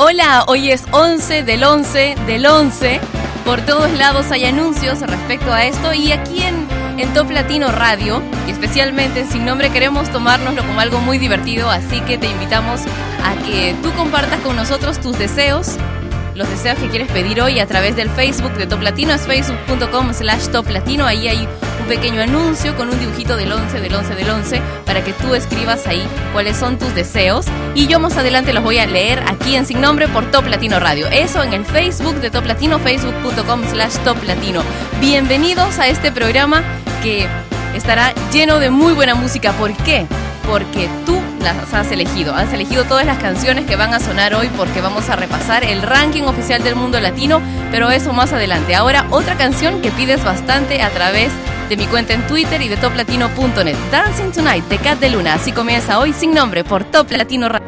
Hola, hoy es 11 del 11 del 11. Por todos lados hay anuncios respecto a esto y aquí en, Top Latino Radio, y especialmente en Sin Nombre, queremos tomárnoslo como algo muy divertido, así que te invitamos a que tú compartas con nosotros tus deseos, los deseos que quieres pedir hoy a través del Facebook de Top Latino, es facebook.com slash Top Latino, ahí hay pequeño anuncio con un dibujito del 11, del 11, del 11, para que tú escribas ahí cuáles son tus deseos y yo más adelante los voy a leer aquí en Sin Nombre por Top Latino Radio. Eso en el Facebook de Top Latino, facebook.com slash Top Latino. Bienvenidos a este programa que estará lleno de muy buena música. ¿Por qué? Porque tú las has elegido. Has elegido todas las canciones que van a sonar hoy porque vamos a repasar el ranking oficial del mundo latino, pero eso más adelante. Ahora otra canción que pides bastante a través de mi cuenta en Twitter y de toplatino.net. Dancing Tonight de Cat de Luna. Así comienza hoy sin nombre por Top Latino Radio.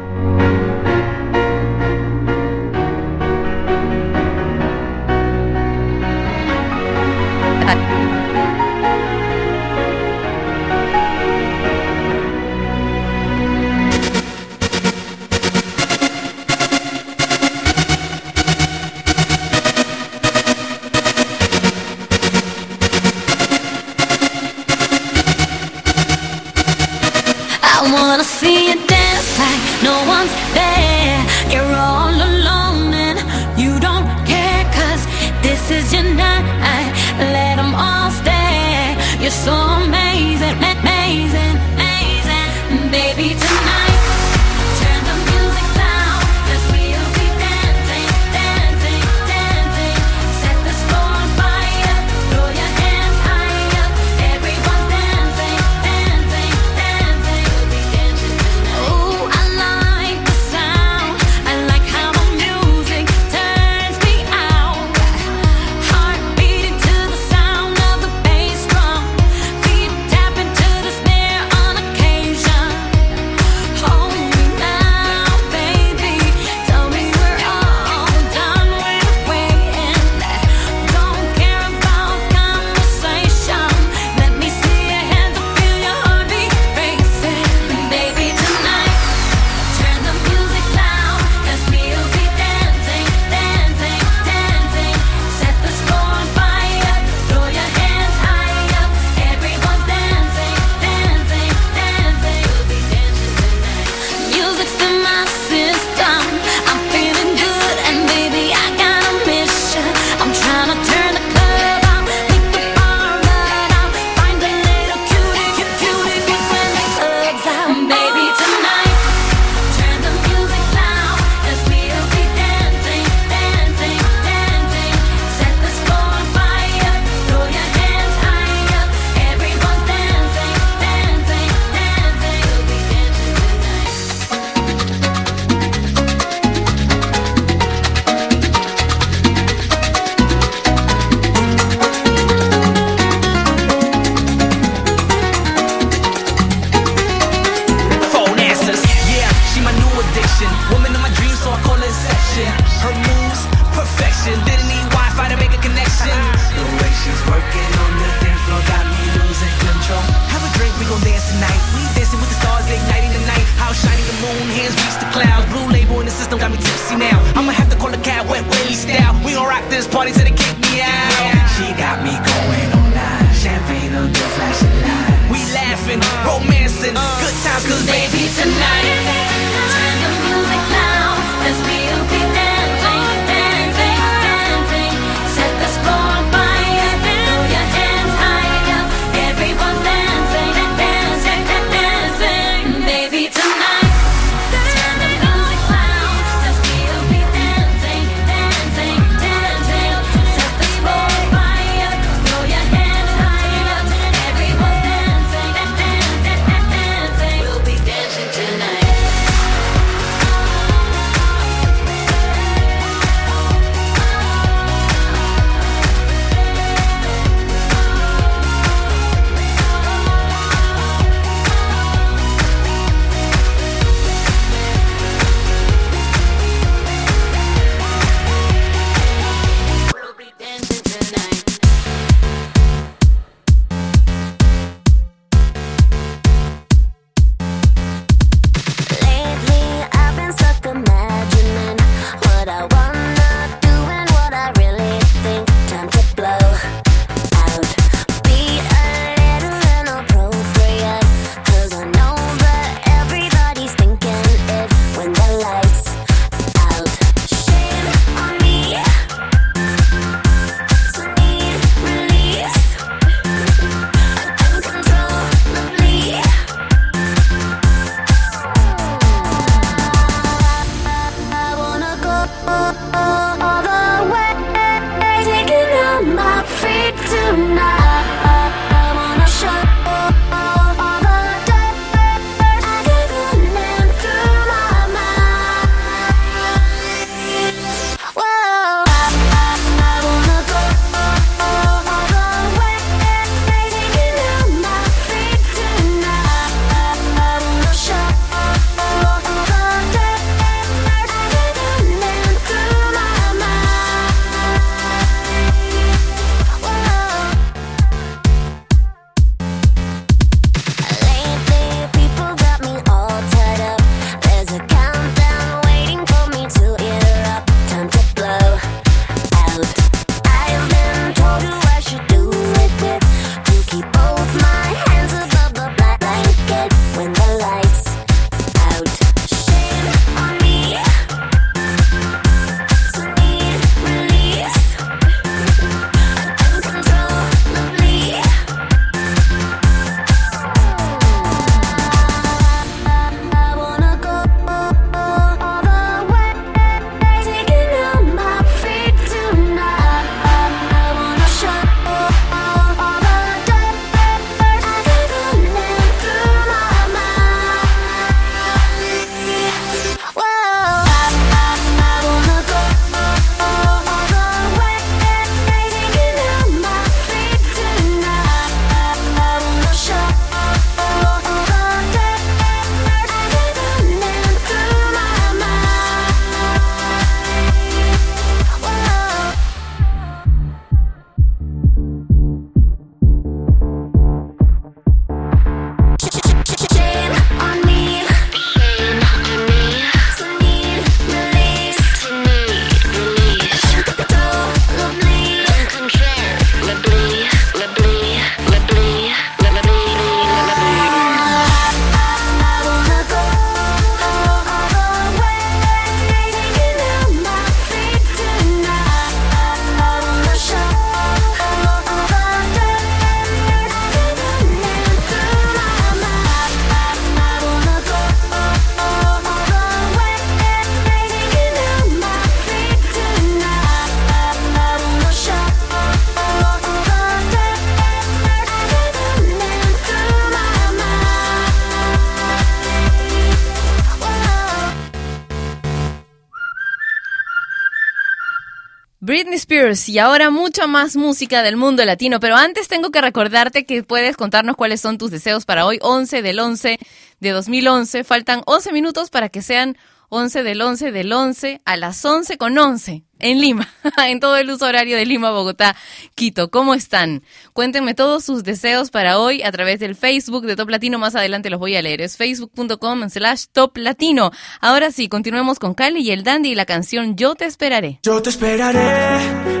Y ahora mucha más música del mundo latino, pero antes tengo que recordarte que puedes contarnos cuáles son tus deseos para hoy, 11 del 11 de 2011. Faltan 11 minutos para que sean 11 del 11 del 11 a las 11 con 11 en Lima, en todo el uso horario de Lima, Bogotá, Quito. ¿Cómo están? Cuéntenme todos sus deseos para hoy a través del Facebook de Top Latino. Más adelante los voy a leer. Es facebook.com slash Top Latino. Ahora sí, continuemos con Cali y el Dandy y la canción Yo te esperaré. Yo te esperaré,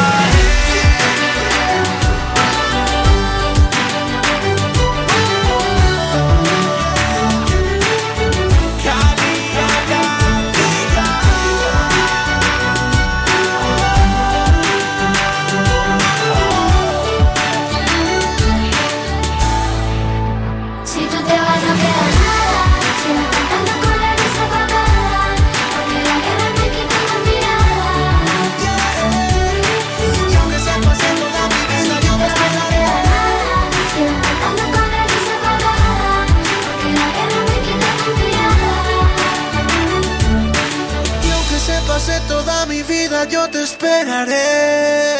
Esperaré.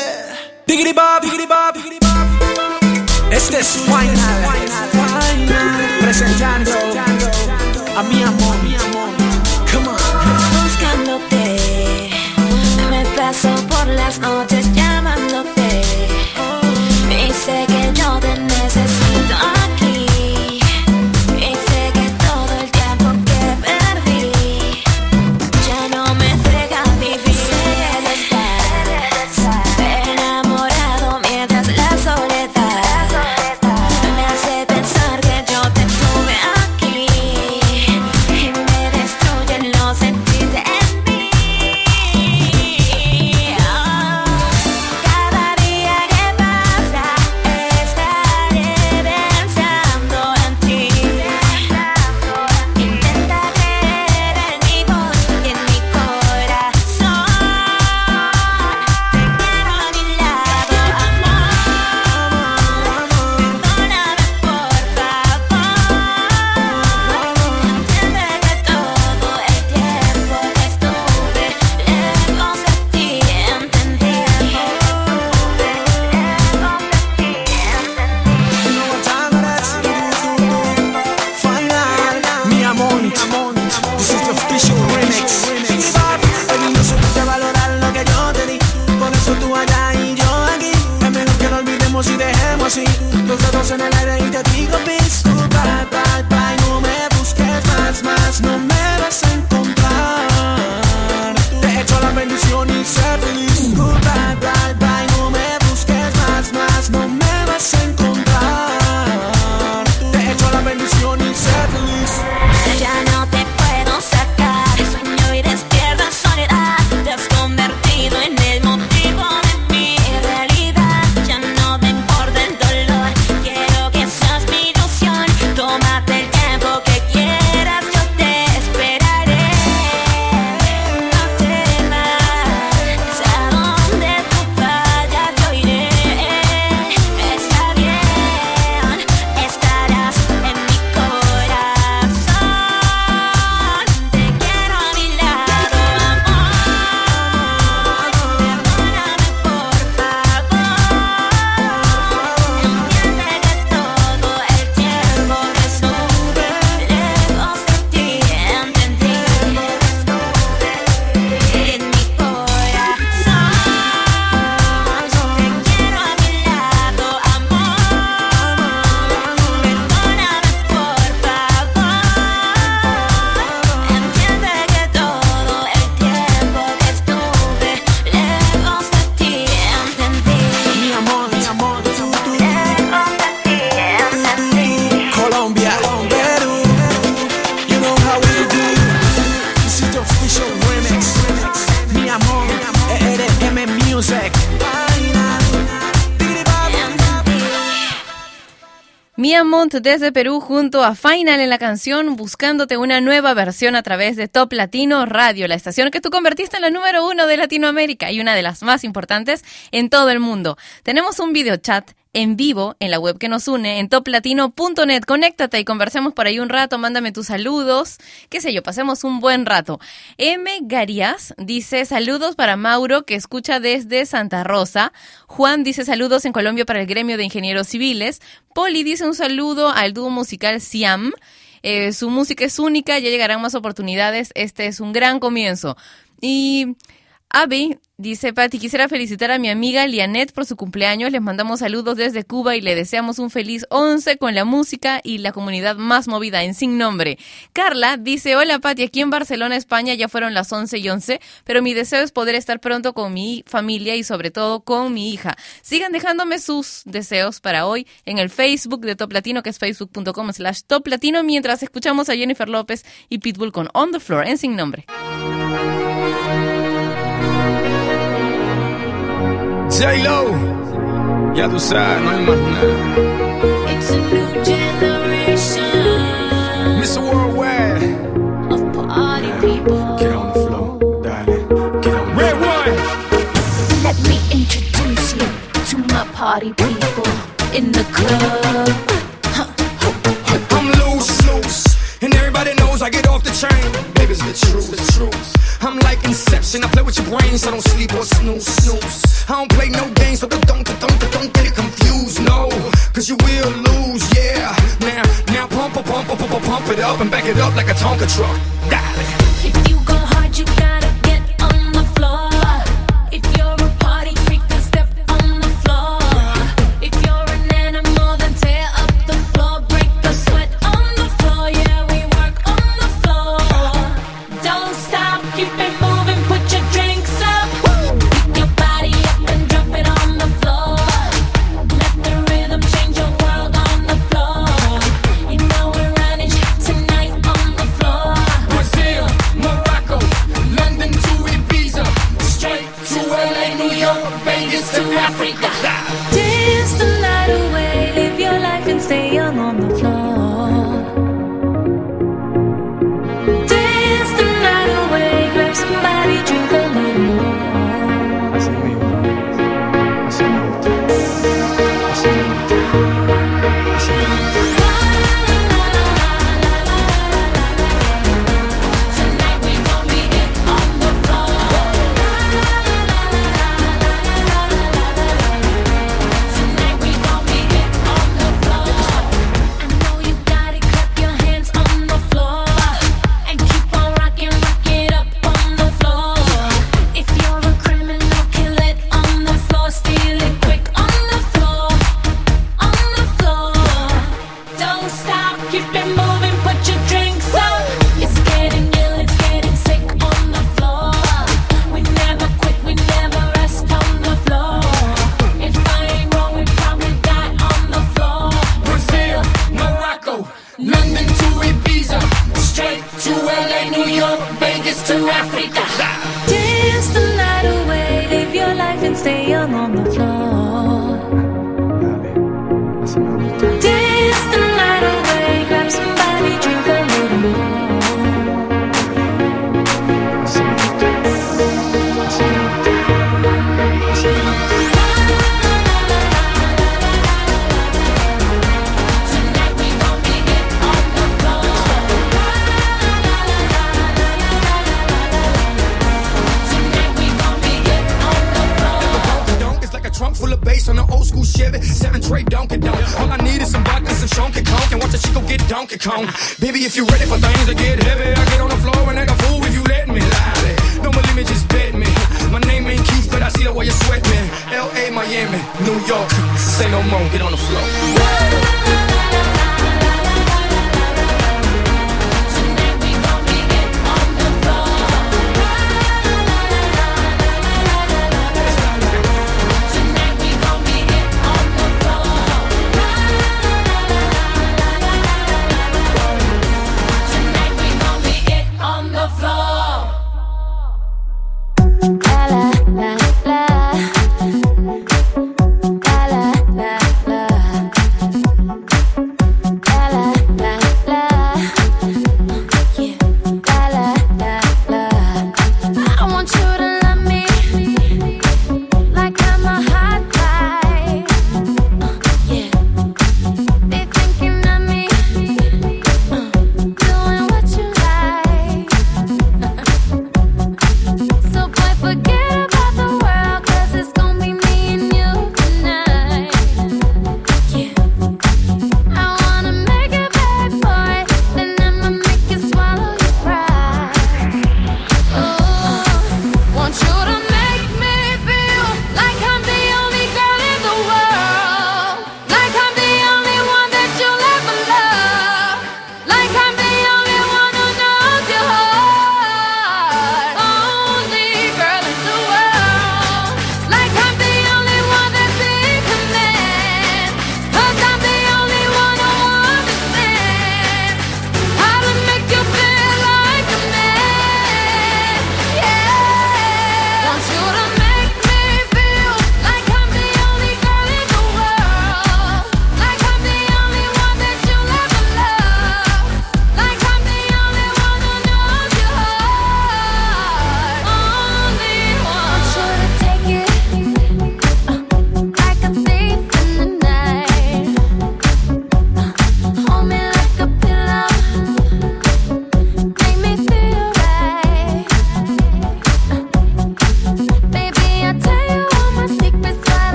Biggity Bob, Biggity Bob, Biggity Bob. Este es Final, presentando a mi amor, Desde Perú junto a Final en la canción Buscándote una nueva versión a través de Top Latino Radio, la estación que tú convertiste en la número uno de Latinoamérica y una de las más importantes en todo el mundo. Tenemos un video chat en vivo en la web que nos une en toplatino.net. Conéctate y conversemos por ahí un rato, mándame tus saludos, qué sé yo, pasemos un buen rato. M. Garías dice saludos para Mauro que escucha desde Santa Rosa. Juan dice saludos en Colombia para el gremio de ingenieros civiles. Poli dice un saludo al dúo musical Siam. Eh, su música es única, ya llegarán más oportunidades. Este es un gran comienzo. Y Abby dice, Pati, quisiera felicitar a mi amiga Lianet por su cumpleaños. Les mandamos saludos desde Cuba y le deseamos un feliz 11 con la música y la comunidad más movida en Sin Nombre. Carla dice, hola Pati, aquí en Barcelona, España ya fueron las 11 y 11, pero mi deseo es poder estar pronto con mi familia y sobre todo con mi hija. Sigan dejándome sus deseos para hoy en el Facebook de Top Latino, que es facebook.com slash Top Latino, mientras escuchamos a Jennifer López y Pitbull con On the Floor en Sin Nombre. J-Lo, ya tú sabes, no hay más nada. It's a new generation Mr. Worldwide, of party people. get on the floor, darling. Get on Red one. Let me introduce you to my party people in the club. I'm loose, loose, and everybody knows I get off the chain. Baby, it's the truth, the truth. I'm like Inception, I play with your brains, I don't sleep or snooze, snooze. I don't play no games, so don't, don't, don't, don't get it confused, no, cause you will lose, yeah. Now, now pump, pump, pump, pump, pump, it up and back it up like a Tonka truck. Dale. If you go hard, you gotta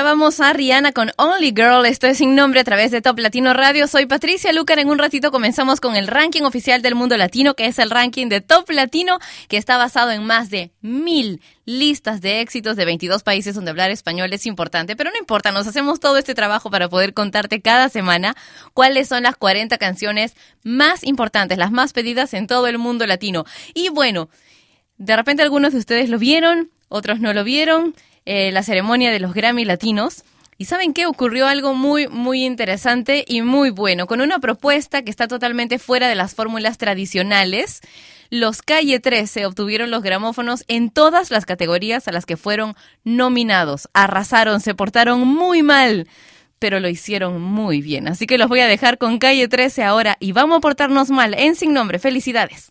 Escuchábamos a Rihanna con Only Girl, esto es sin nombre a través de Top Latino Radio. Soy Patricia Lucar, en un ratito comenzamos con el ranking oficial del mundo latino, que es el ranking de Top Latino, que está basado en más de mil listas de éxitos de 22 países donde hablar español es importante, pero no importa, nos hacemos todo este trabajo para poder contarte cada semana cuáles son las 40 canciones más importantes, las más pedidas en todo el mundo latino. Y bueno, de repente algunos de ustedes lo vieron, otros no lo vieron. Eh, la ceremonia de los Grammy Latinos. ¿Y saben qué? Ocurrió algo muy, muy interesante y muy bueno, con una propuesta que está totalmente fuera de las fórmulas tradicionales. Los Calle 13 obtuvieron los gramófonos en todas las categorías a las que fueron nominados. Arrasaron, se portaron muy mal, pero lo hicieron muy bien. Así que los voy a dejar con Calle 13 ahora y vamos a portarnos mal en Sin Nombre. Felicidades.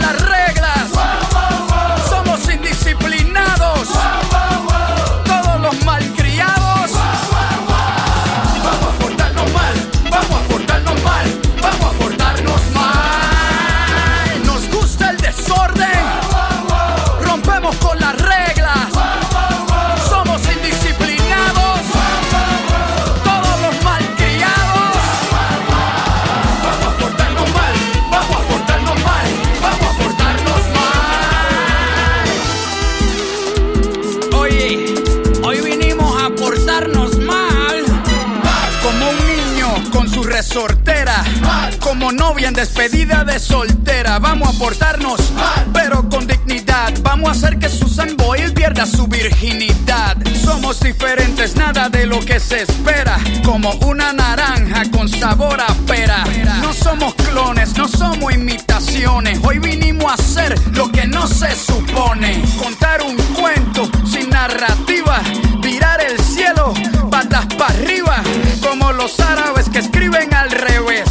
despedida de soltera. Vamos a portarnos pero con dignidad. Vamos a hacer que Susan Boyle pierda su virginidad. Somos diferentes, nada de lo que se espera. Como una naranja con sabor a pera. No somos clones, no somos imitaciones. Hoy vinimos a hacer lo que no se supone. Contar un cuento sin narrativa. Virar el cielo, patas para arriba. Como los árabes que escriben al revés.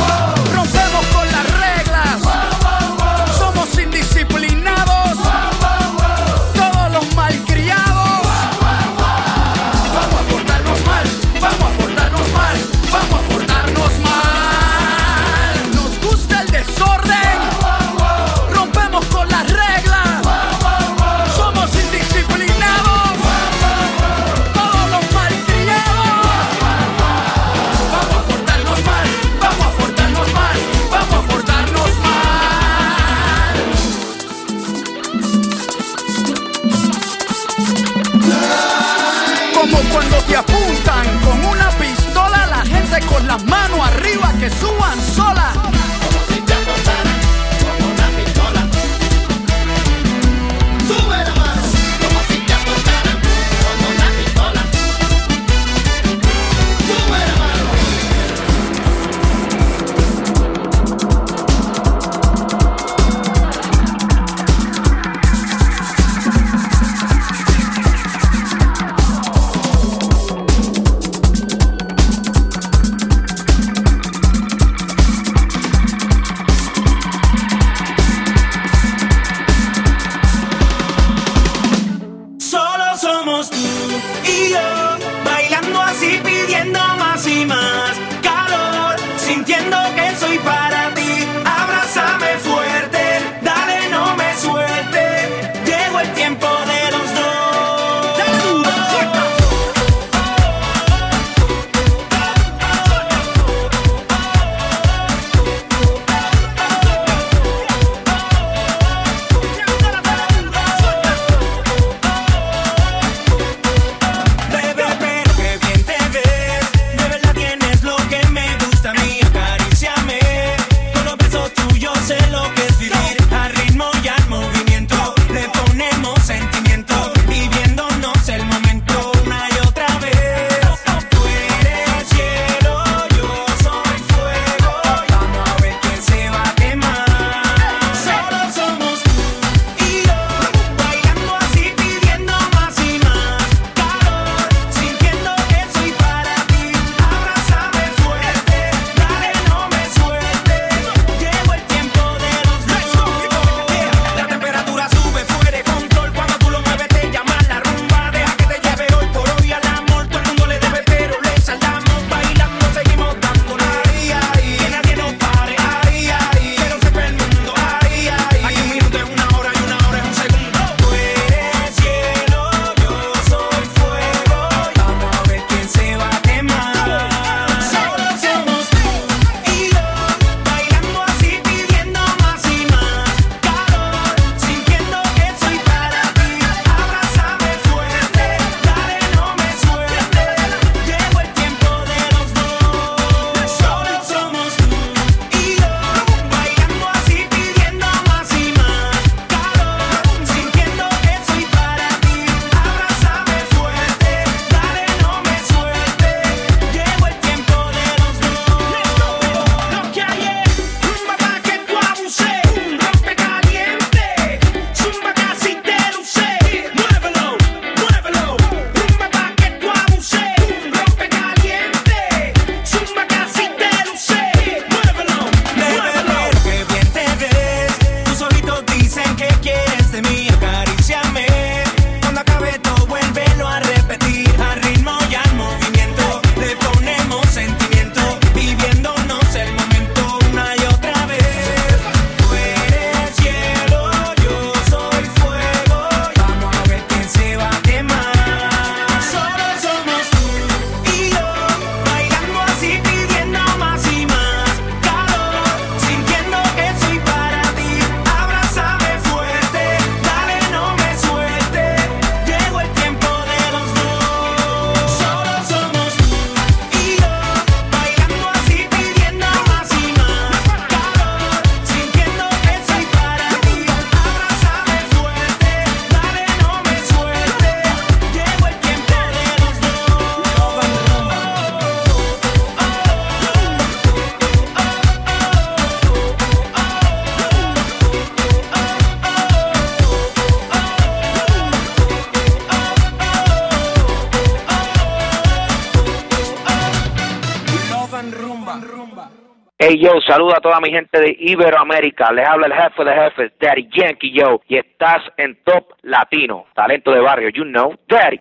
Yo, saluda a toda mi gente de Iberoamérica. Les habla el jefe de jefes, Daddy Yankee yo. Y estás en Top Latino. Talento de barrio, you know, Daddy.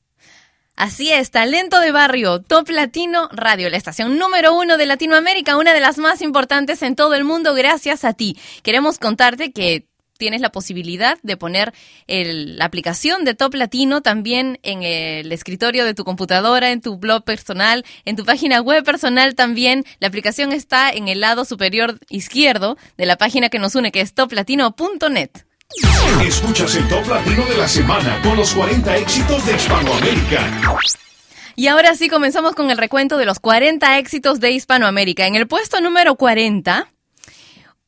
Así es, Talento de Barrio, Top Latino Radio, la estación número uno de Latinoamérica, una de las más importantes en todo el mundo, gracias a ti. Queremos contarte que tienes la posibilidad de poner la aplicación de Top Latino también en el escritorio de tu computadora, en tu blog personal, en tu página web personal también. La aplicación está en el lado superior izquierdo de la página que nos une, que es toplatino.net. Escuchas el Top Latino de la semana con los 40 éxitos de Hispanoamérica. Y ahora sí comenzamos con el recuento de los 40 éxitos de Hispanoamérica. En el puesto número 40,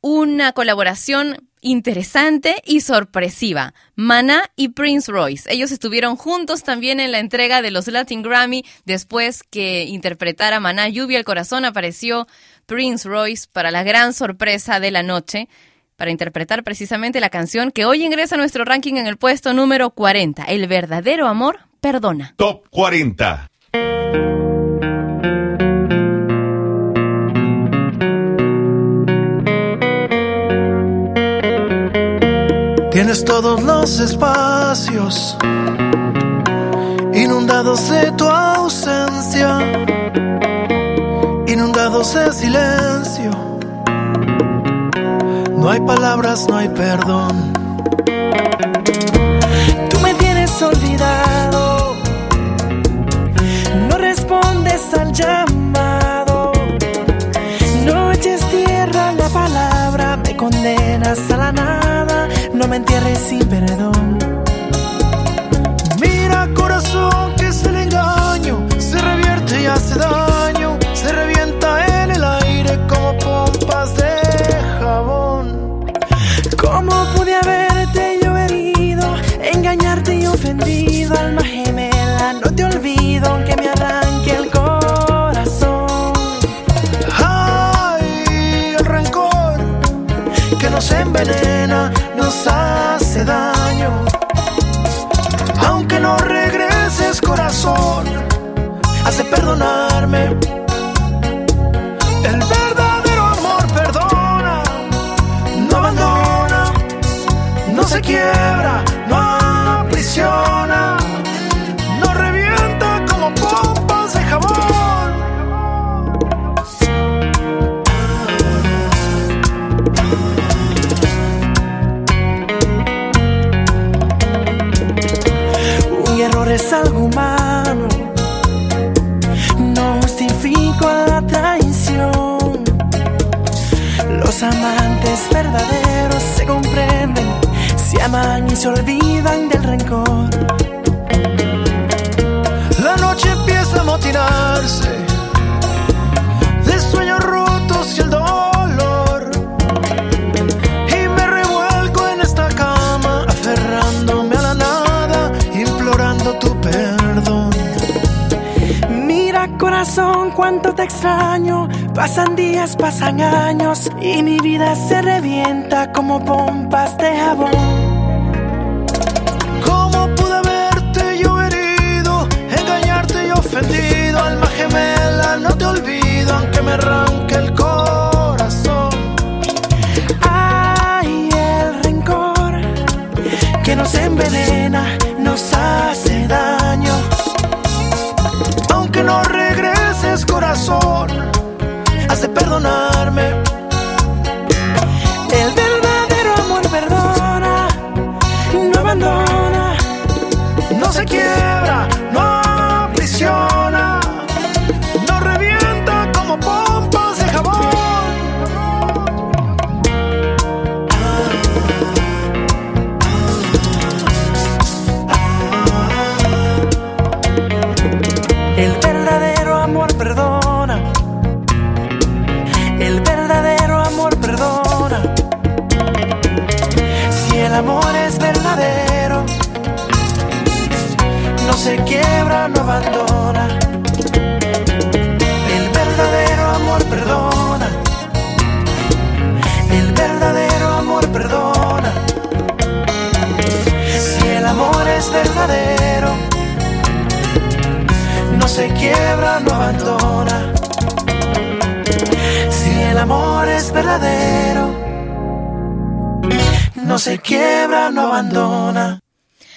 una colaboración interesante y sorpresiva. Mana y Prince Royce. Ellos estuvieron juntos también en la entrega de los Latin Grammy. Después que interpretara Maná Lluvia el Corazón, apareció Prince Royce para la gran sorpresa de la noche para interpretar precisamente la canción que hoy ingresa a nuestro ranking en el puesto número 40. El verdadero amor perdona. Top 40. Tienes todos los espacios inundados de tu ausencia, inundados de silencio. No hay palabras, no hay perdón. Tú me tienes olvidado, no respondes al llamado. Sin perdón. Daño. Aunque no regreses corazón, hace perdonarme. El verdadero amor perdona, no abandona, no se quiebra, no aprisiona, Un error es algo humano, no justifico la traición. Los amantes verdaderos se comprenden, se aman y se olvidan del rencor. La noche empieza a motinarse corazón, cuánto te extraño. Pasan días, pasan años y mi vida se revienta como pompas de jabón. ¿Cómo pude haberte yo herido, engañarte y ofendido? Alma gemela, no te olvido, aunque me arranque el corazón. Ay, el rencor que nos envenena, nos hace has verdadero, no se quiebra, no abandona. Si el amor es verdadero. No se quiebra, no abandona.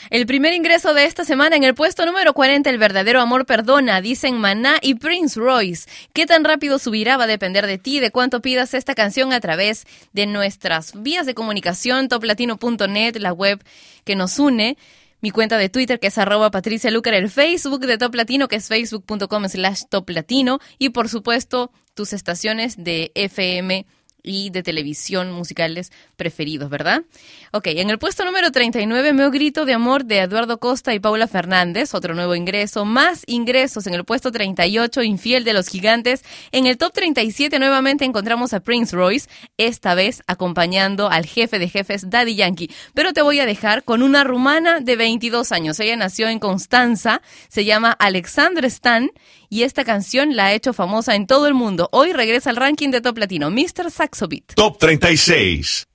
El primer ingreso de esta semana en el puesto número 40, El verdadero amor perdona, dicen Maná y Prince Royce. ¿Qué tan rápido subirá? Va a depender de ti, de cuánto pidas esta canción a través de nuestras vías de comunicación, toplatino.net, la web que nos une mi cuenta de Twitter que es arroba Patricia Lucar, el Facebook de Top Latino que es facebook.com slash Top Latino y por supuesto tus estaciones de FM y de televisión musicales preferidos, ¿verdad? Ok, en el puesto número 39, Meo Grito de Amor de Eduardo Costa y Paula Fernández, otro nuevo ingreso, más ingresos en el puesto 38, Infiel de los Gigantes. En el top 37 nuevamente encontramos a Prince Royce, esta vez acompañando al jefe de jefes Daddy Yankee. Pero te voy a dejar con una rumana de 22 años. Ella nació en Constanza, se llama Alexandra Stan y esta canción la ha hecho famosa en todo el mundo. Hoy regresa al ranking de Top Latino, Mr. Saxo Beat. Top 36.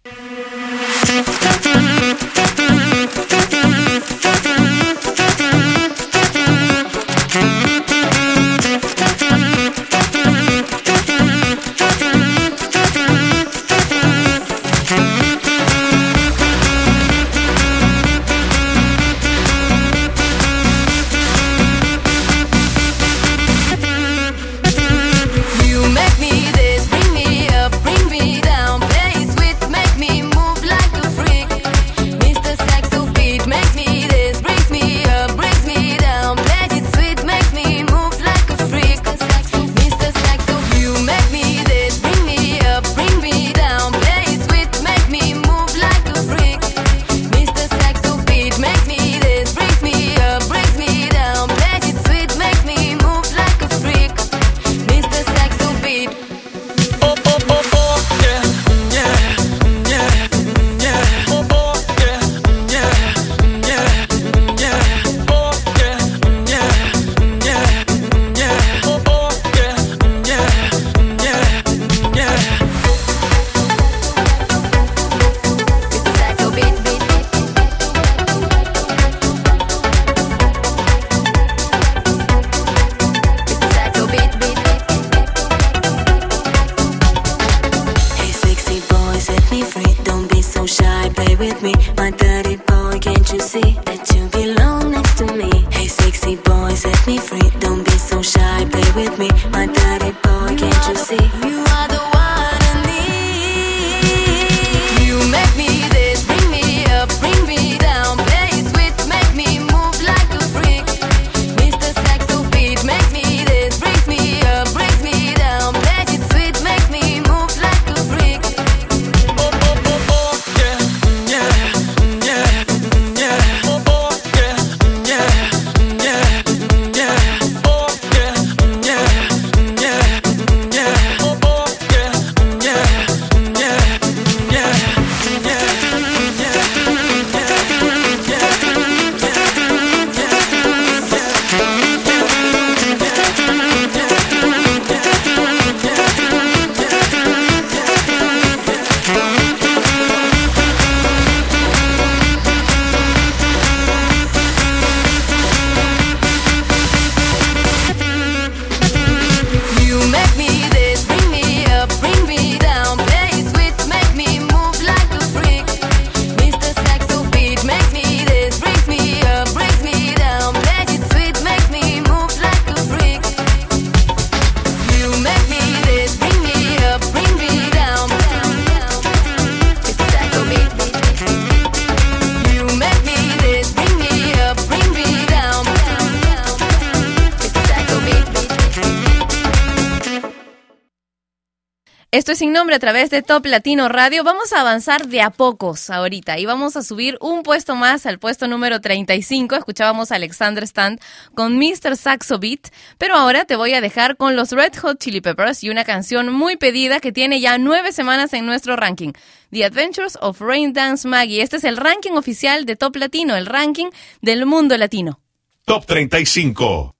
Nombre a través de Top Latino Radio. Vamos a avanzar de a pocos ahorita y vamos a subir un puesto más al puesto número 35. Escuchábamos a Alexander Stand con Mr. Saxo Beat, pero ahora te voy a dejar con los Red Hot Chili Peppers y una canción muy pedida que tiene ya nueve semanas en nuestro ranking. The Adventures of Rain Dance Maggie. Este es el ranking oficial de Top Latino, el ranking del mundo latino. Top 35.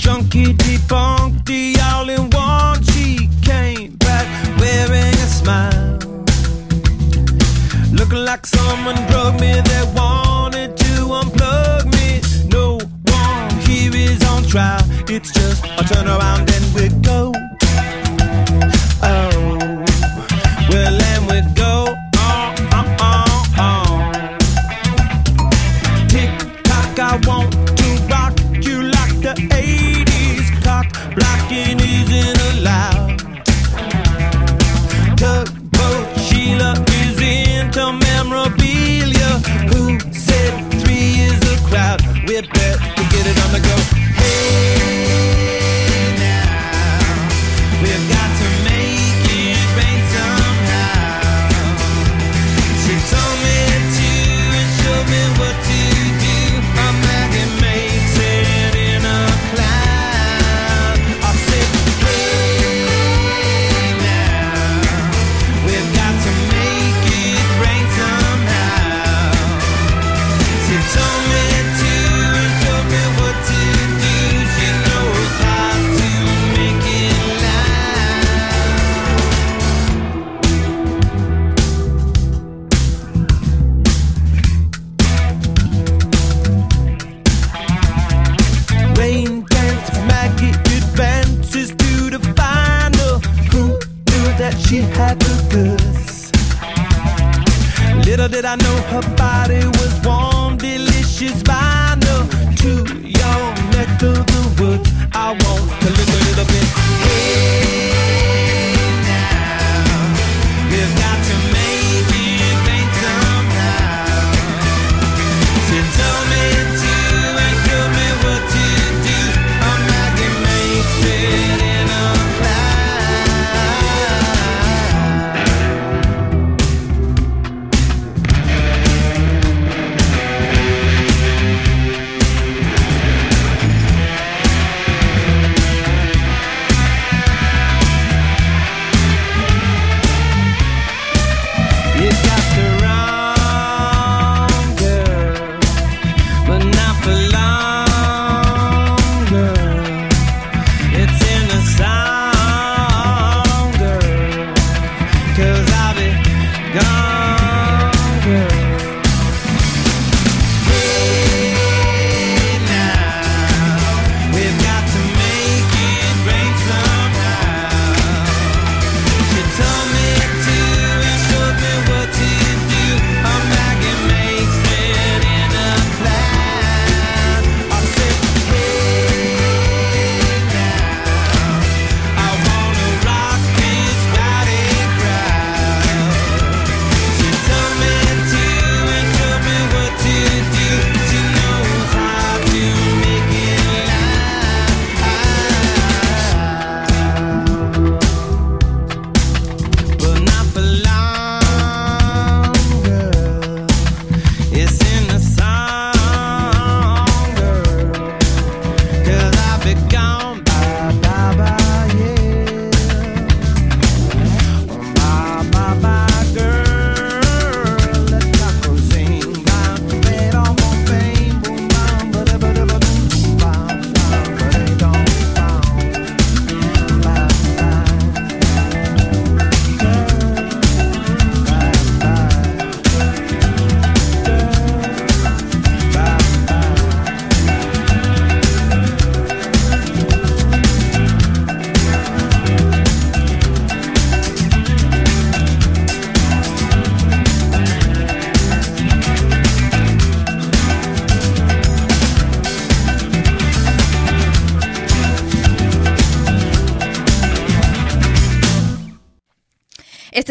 Junkie debunked the all in one. She came back wearing a smile. Looking like someone broke me they wanted to unplug me. No one here is on trial. It's just a turnaround and we go.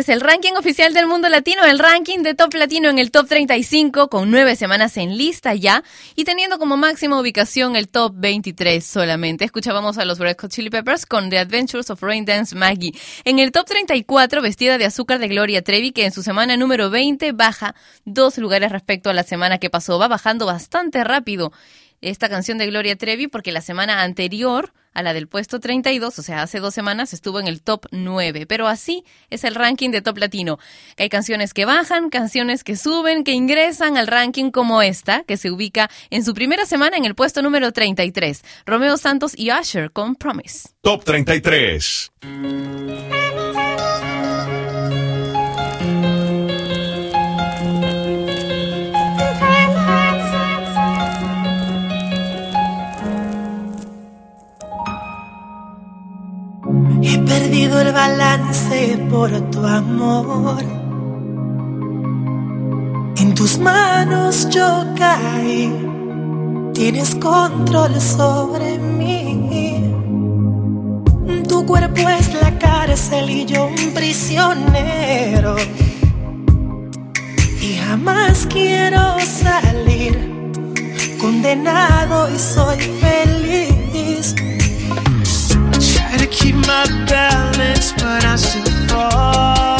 el ranking oficial del mundo latino, el ranking de top latino en el top 35, con nueve semanas en lista ya y teniendo como máxima ubicación el top 23 solamente. Escuchábamos a los Red Hot Chili Peppers con The Adventures of Rain Dance Maggie. En el top 34, vestida de azúcar de Gloria Trevi, que en su semana número 20 baja dos lugares respecto a la semana que pasó. Va bajando bastante rápido esta canción de Gloria Trevi porque la semana anterior a la del puesto 32, o sea, hace dos semanas estuvo en el top 9, pero así es el ranking de Top Latino. Hay canciones que bajan, canciones que suben, que ingresan al ranking como esta, que se ubica en su primera semana en el puesto número 33. Romeo Santos y Usher con Promise. Top 33. He perdido el balance por tu amor. En tus manos yo caí. Tienes control sobre mí. Tu cuerpo es la cárcel y yo un prisionero. Y jamás quiero salir condenado y soy feliz. Keep my balance, but I still fall.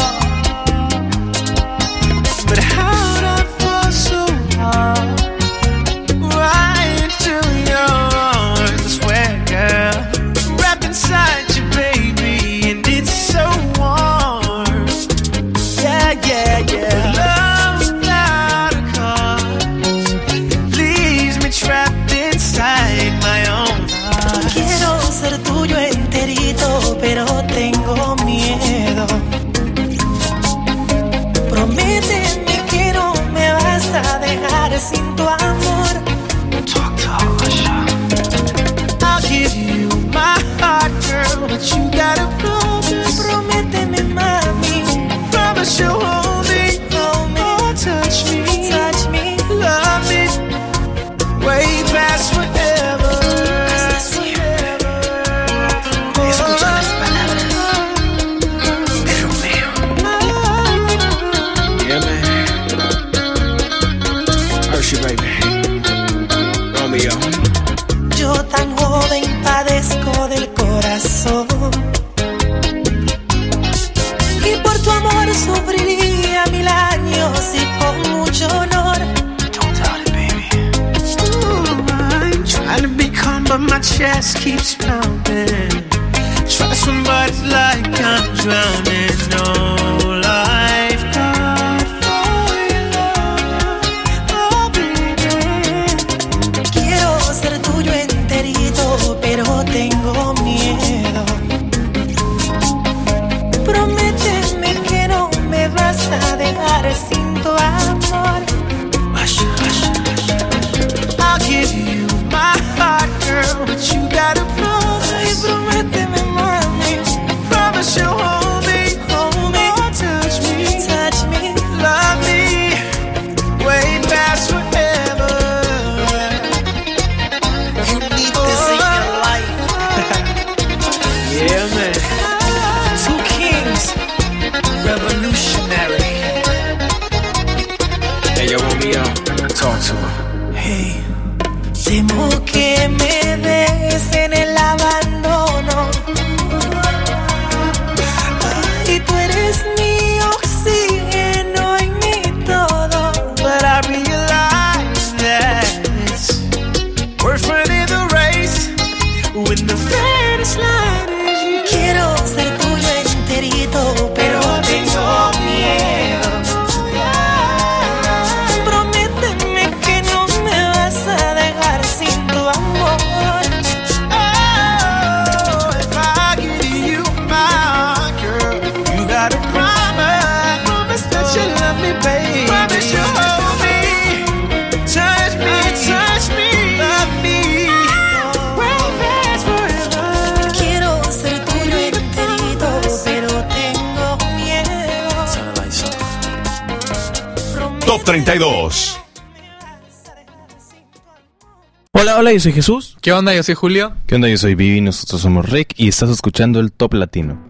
Chest keeps pounding. Try somebody's like I'm drowning. No 32. Hola, hola, yo soy Jesús. ¿Qué onda? Yo soy Julio. ¿Qué onda? Yo soy Vivi, nosotros somos Rick y estás escuchando el Top Latino.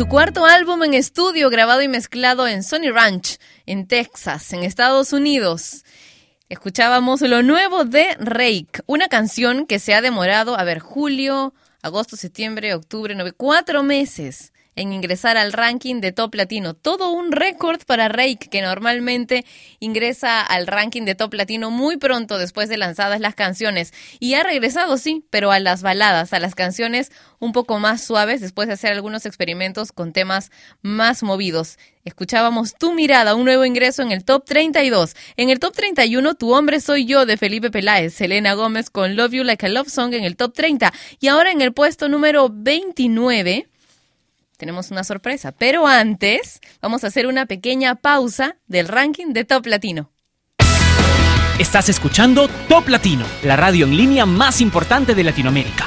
Su cuarto álbum en estudio grabado y mezclado en Sony Ranch, en Texas, en Estados Unidos. Escuchábamos lo nuevo de Rake, una canción que se ha demorado, a ver, julio, agosto, septiembre, octubre, nueve, cuatro meses en ingresar al ranking de Top Latino. Todo un récord para Rake, que normalmente ingresa al ranking de Top Latino muy pronto después de lanzadas las canciones. Y ha regresado, sí, pero a las baladas, a las canciones un poco más suaves, después de hacer algunos experimentos con temas más movidos. Escuchábamos Tu Mirada, un nuevo ingreso en el top 32. En el top 31, Tu Hombre Soy Yo de Felipe Peláez, Selena Gómez con Love You Like a Love Song en el top 30. Y ahora en el puesto número 29 tenemos una sorpresa. Pero antes, vamos a hacer una pequeña pausa del ranking de Top Latino. Estás escuchando Top Latino, la radio en línea más importante de Latinoamérica.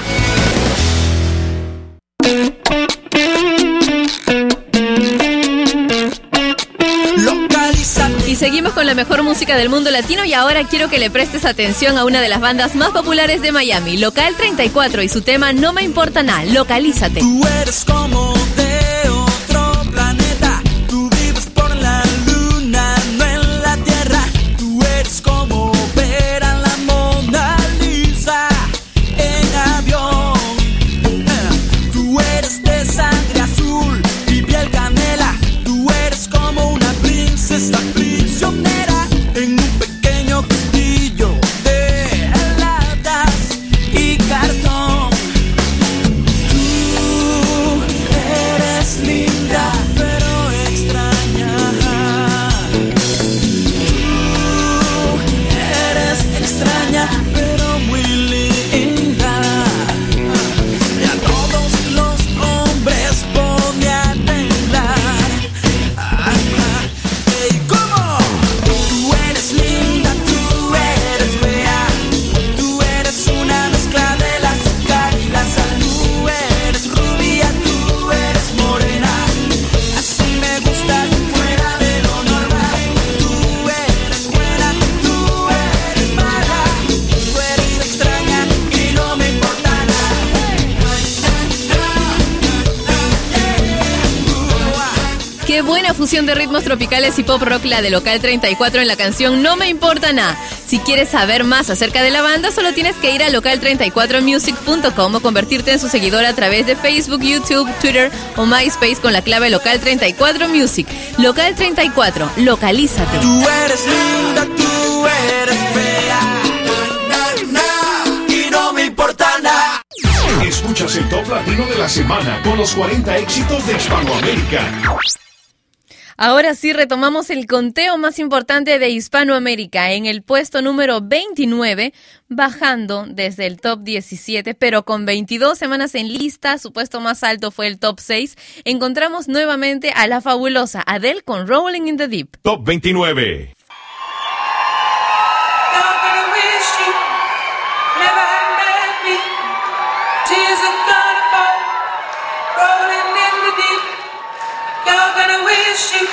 Y seguimos con la mejor música del mundo latino y ahora quiero que le prestes atención a una de las bandas más populares de Miami, Local 34 y su tema No me importa nada, localízate. Tú eres como de Fusión de ritmos tropicales y pop rock la de Local 34 en la canción No me importa nada. Si quieres saber más acerca de la banda, solo tienes que ir a local34music.com o convertirte en su seguidor a través de Facebook, YouTube, Twitter o MySpace con la clave Local 34 Music. Local 34, localízate. Tú eres linda, tú eres fea. Y no me importa nada. Escuchas el top latino de la semana con los 40 éxitos de Hispanoamérica. Ahora sí, retomamos el conteo más importante de Hispanoamérica en el puesto número 29, bajando desde el top 17, pero con 22 semanas en lista, su puesto más alto fue el top 6. Encontramos nuevamente a la fabulosa Adele con Rolling in the Deep. Top 29. Christian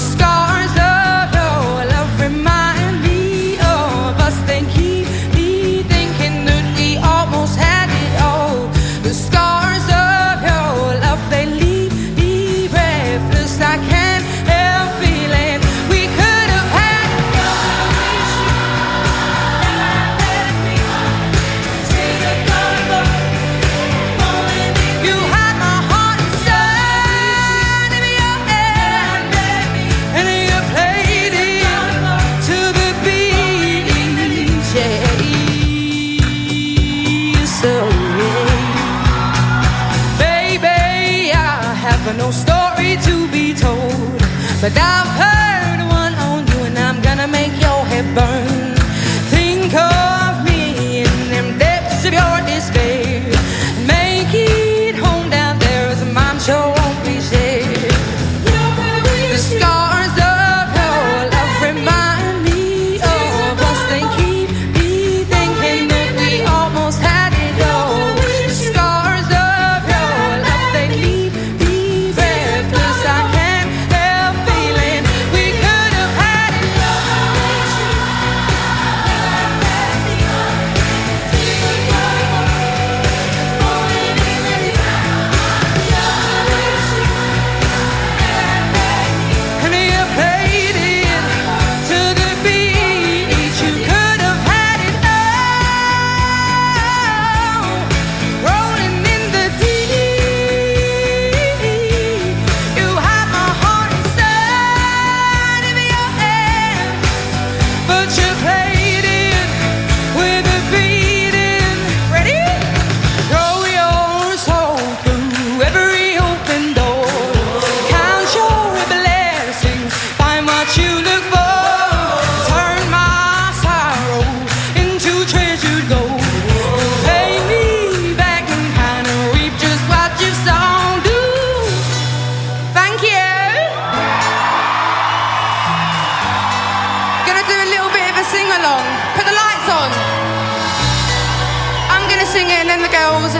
sky.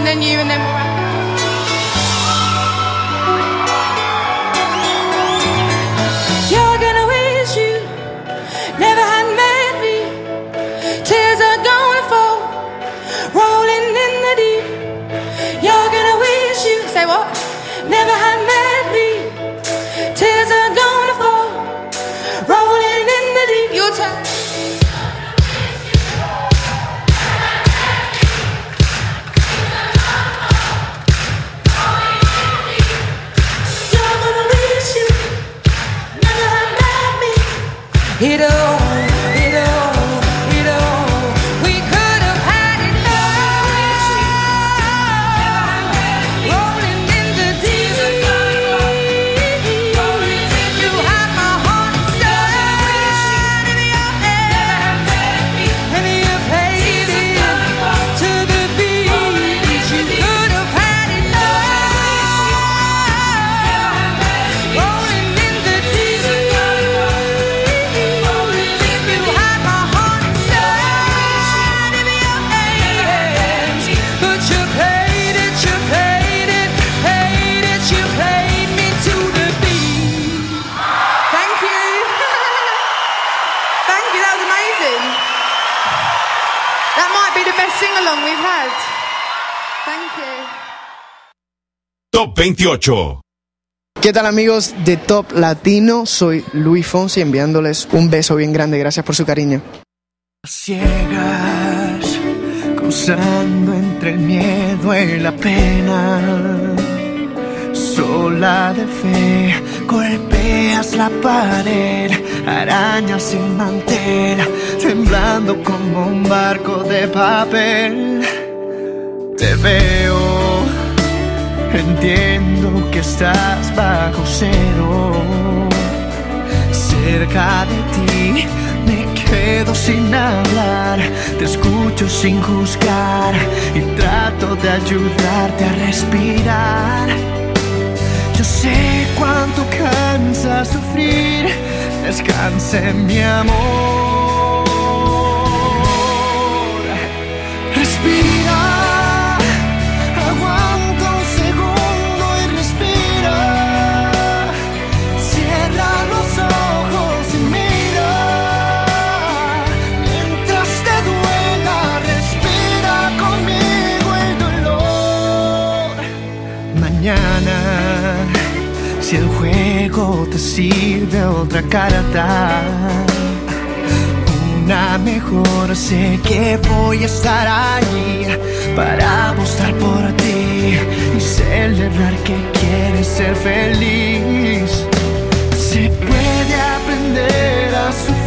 and then you, and then we'll 28. ¿Qué tal amigos de Top Latino? Soy Luis Fonsi enviándoles un beso bien grande. Gracias por su cariño. Ciegas, cruzando entre el miedo y la pena. Sola de fe, golpeas la pared, araña sin mantel, temblando como un barco de papel. Te veo Entiendo que estás bajo cero. Cerca de ti me quedo sin hablar, te escucho sin juzgar y trato de ayudarte a respirar. Yo sé cuánto cansa sufrir, descanse mi amor. Respira. Te sirve otra carta, una mejor, sé que voy a estar ahí para apostar por ti y celebrar que quieres ser feliz. Se puede aprender a sufrir,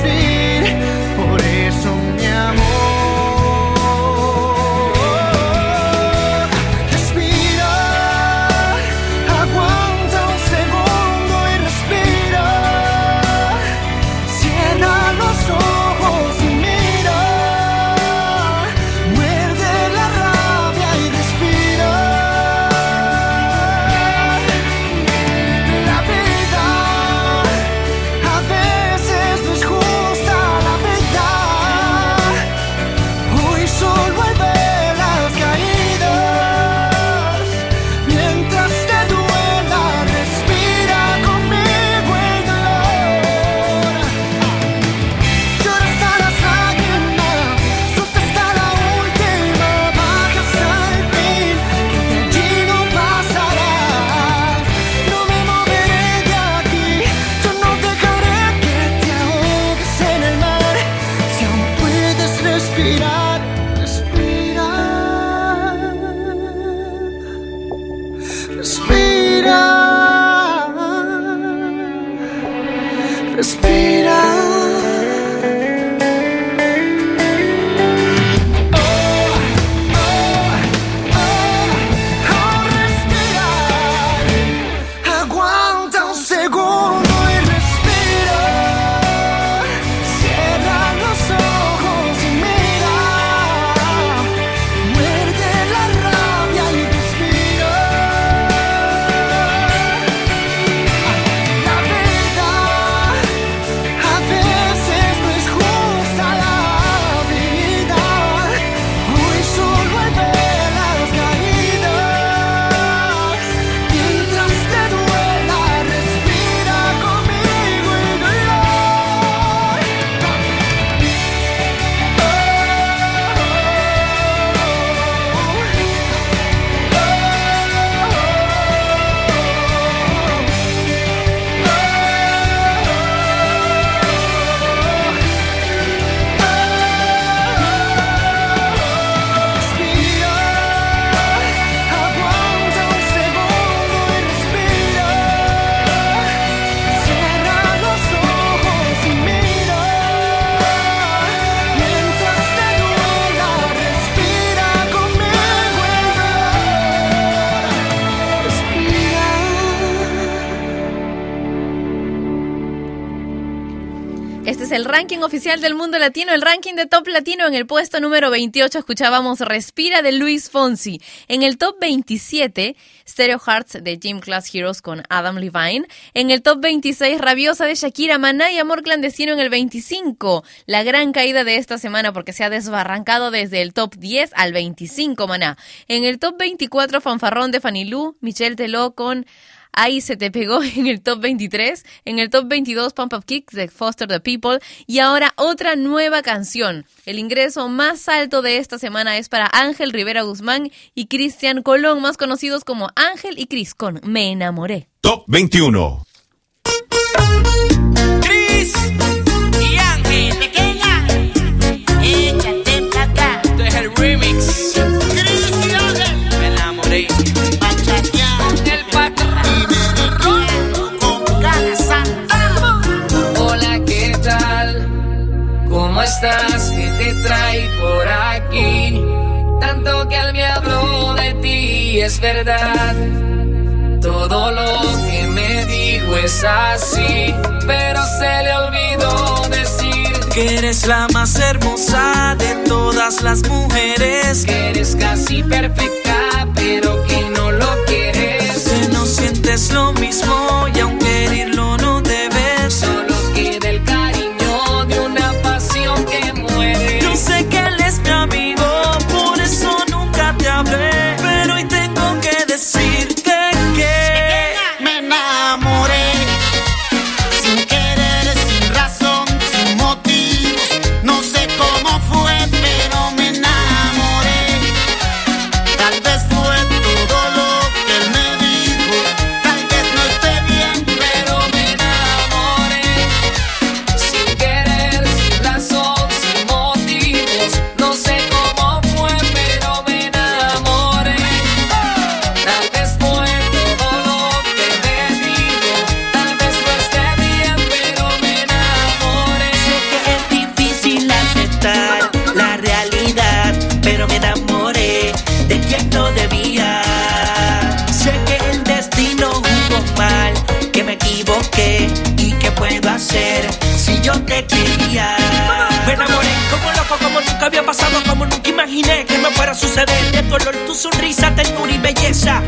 ranking oficial del mundo latino, el ranking de top latino. En el puesto número 28 escuchábamos Respira de Luis Fonsi. En el top 27, Stereo Hearts de Gym Class Heroes con Adam Levine. En el top 26, Rabiosa de Shakira, Maná y Amor Clandestino en el 25. La gran caída de esta semana porque se ha desbarrancado desde el top 10 al 25, Maná. En el top 24, Fanfarrón de Fanny Lu, Michelle Teló con Ahí se te pegó en el top 23, en el top 22 Pump Up Kicks de Foster the People y ahora otra nueva canción. El ingreso más alto de esta semana es para Ángel Rivera Guzmán y Cristian Colón, más conocidos como Ángel y Cris con Me enamoré. Top 21. estás? ¿Qué te trae por aquí? Tanto que él me habló de ti, es verdad. Todo lo que me dijo es así, pero se le olvidó decir que eres la más hermosa de todas las mujeres, que eres casi perfecta, pero que no lo quieres, que no sientes lo headshot.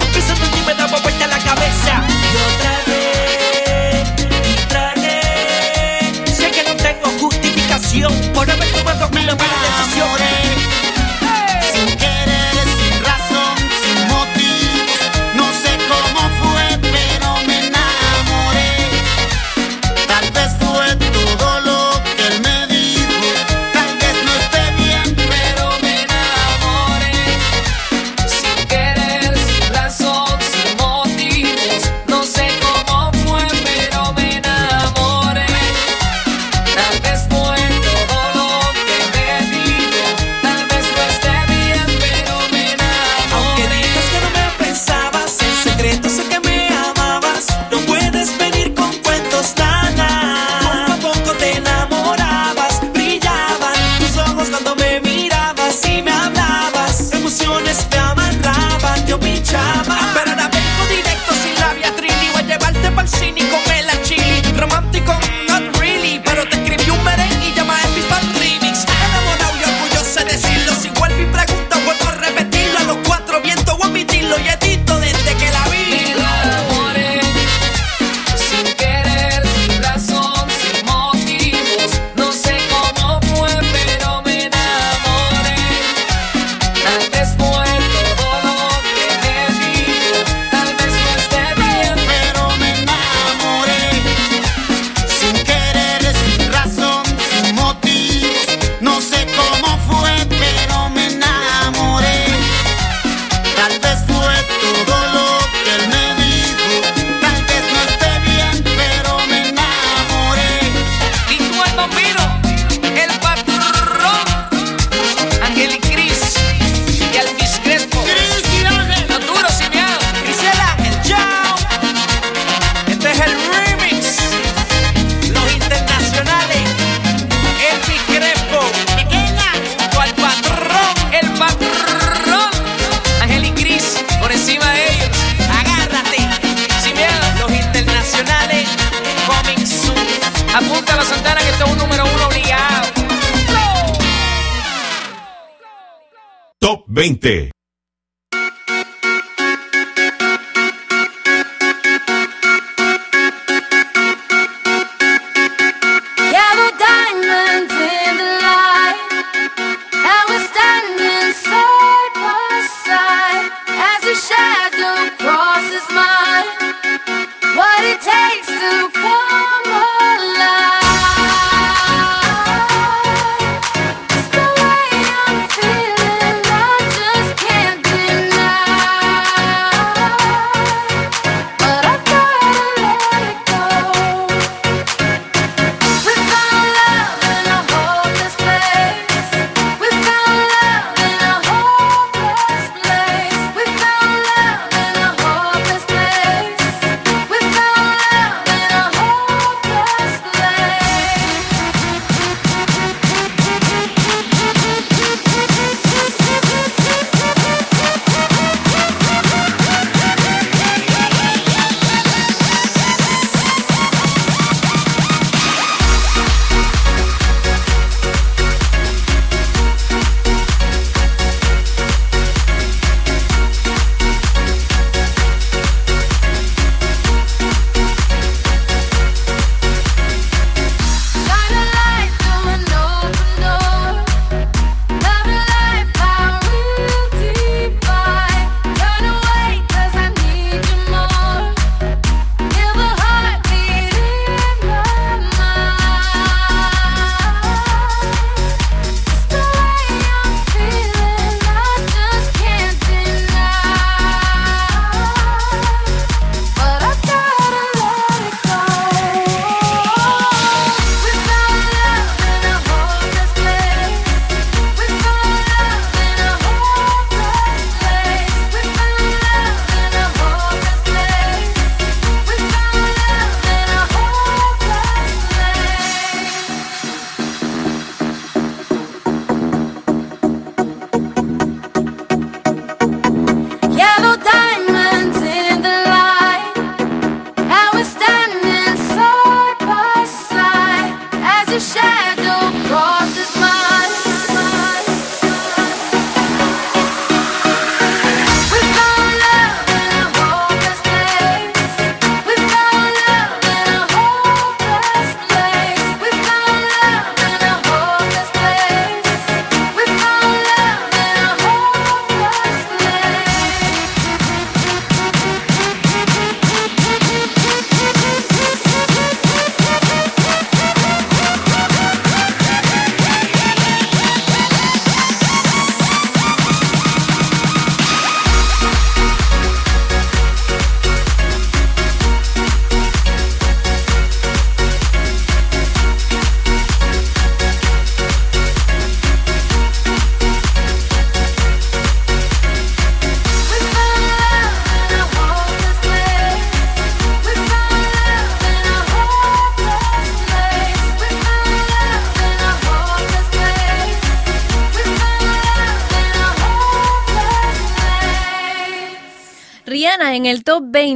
20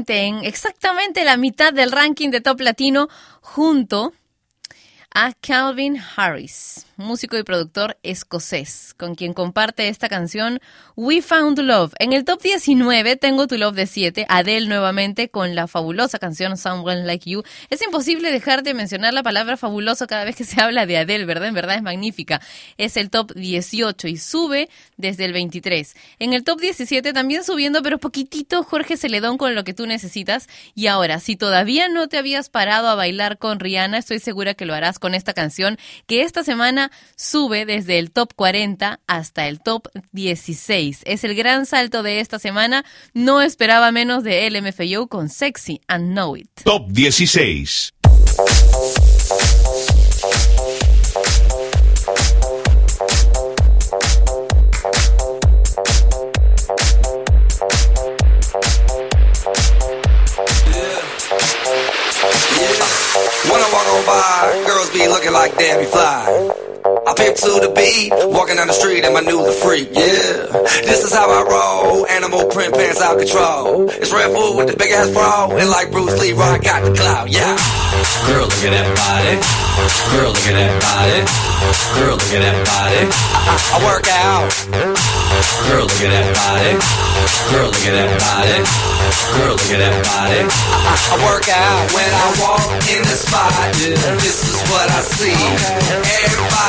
en exactamente la mitad del ranking de Top Latino junto a Calvin Harris, músico y productor escocés con quien comparte esta canción We Found Love. En el top 19 tengo Tu Love de 7, Adele nuevamente con la fabulosa canción Someone Like You. Es imposible dejar de mencionar la palabra fabuloso cada vez que se habla de Adele, ¿verdad? En verdad es magnífica. Es el top 18 y sube desde el 23. En el top 17 también subiendo, pero poquitito Jorge Celedón con lo que tú necesitas. Y ahora, si todavía no te habías parado a bailar con Rihanna, estoy segura que lo harás con esta canción que esta semana sube desde el top 40 hasta el top 16. Es el gran salto de esta semana. No esperaba menos de LMFAO con Sexy and Know It. Top 16. When I walk on by, girls be looking like Debbie Fly. I pimp to the beat, walking down the street and my new the freak, yeah. This is how I roll, animal print pants out control. It's Red Bull with the big ass bra, and like Bruce Lee, I got the clout, yeah. Girl, look at that body. Girl, look at that body. Girl, look at that body. I, I, I work out. Girl, look at that body. Girl, look at that body. Girl, look at that body. I, I, I work out when I walk in the spot. Yeah, this is what I see. Everybody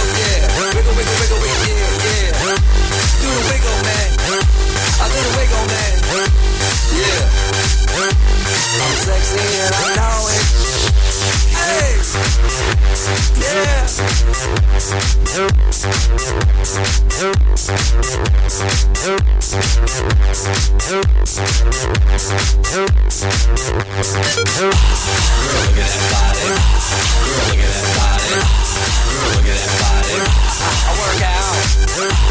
Wiggle, wiggle, wiggle, yeah, yeah. Do the wiggle, man. I do the wiggle, man. Yeah. I'm sexy and I know it. Hey. Yeah. Look at that body. Look at that body. Girl, look at that body. I work out.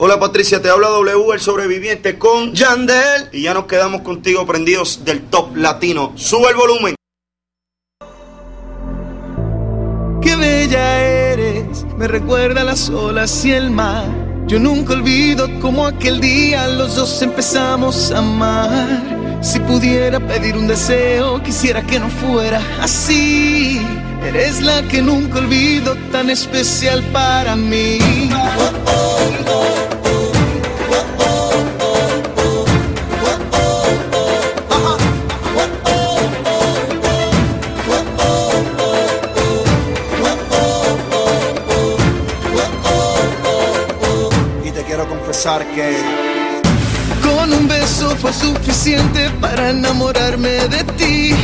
Hola Patricia, te habla W, el sobreviviente con Yandel. Y ya nos quedamos contigo prendidos del top latino. Sube el volumen. Qué bella eres, me recuerda las olas y el mar. Yo nunca olvido como aquel día los dos empezamos a amar. Si pudiera pedir un deseo, quisiera que no fuera así. Eres la que nunca olvido, tan especial para mí. Y te quiero Con un beso fue suficiente para enamorarme de ti.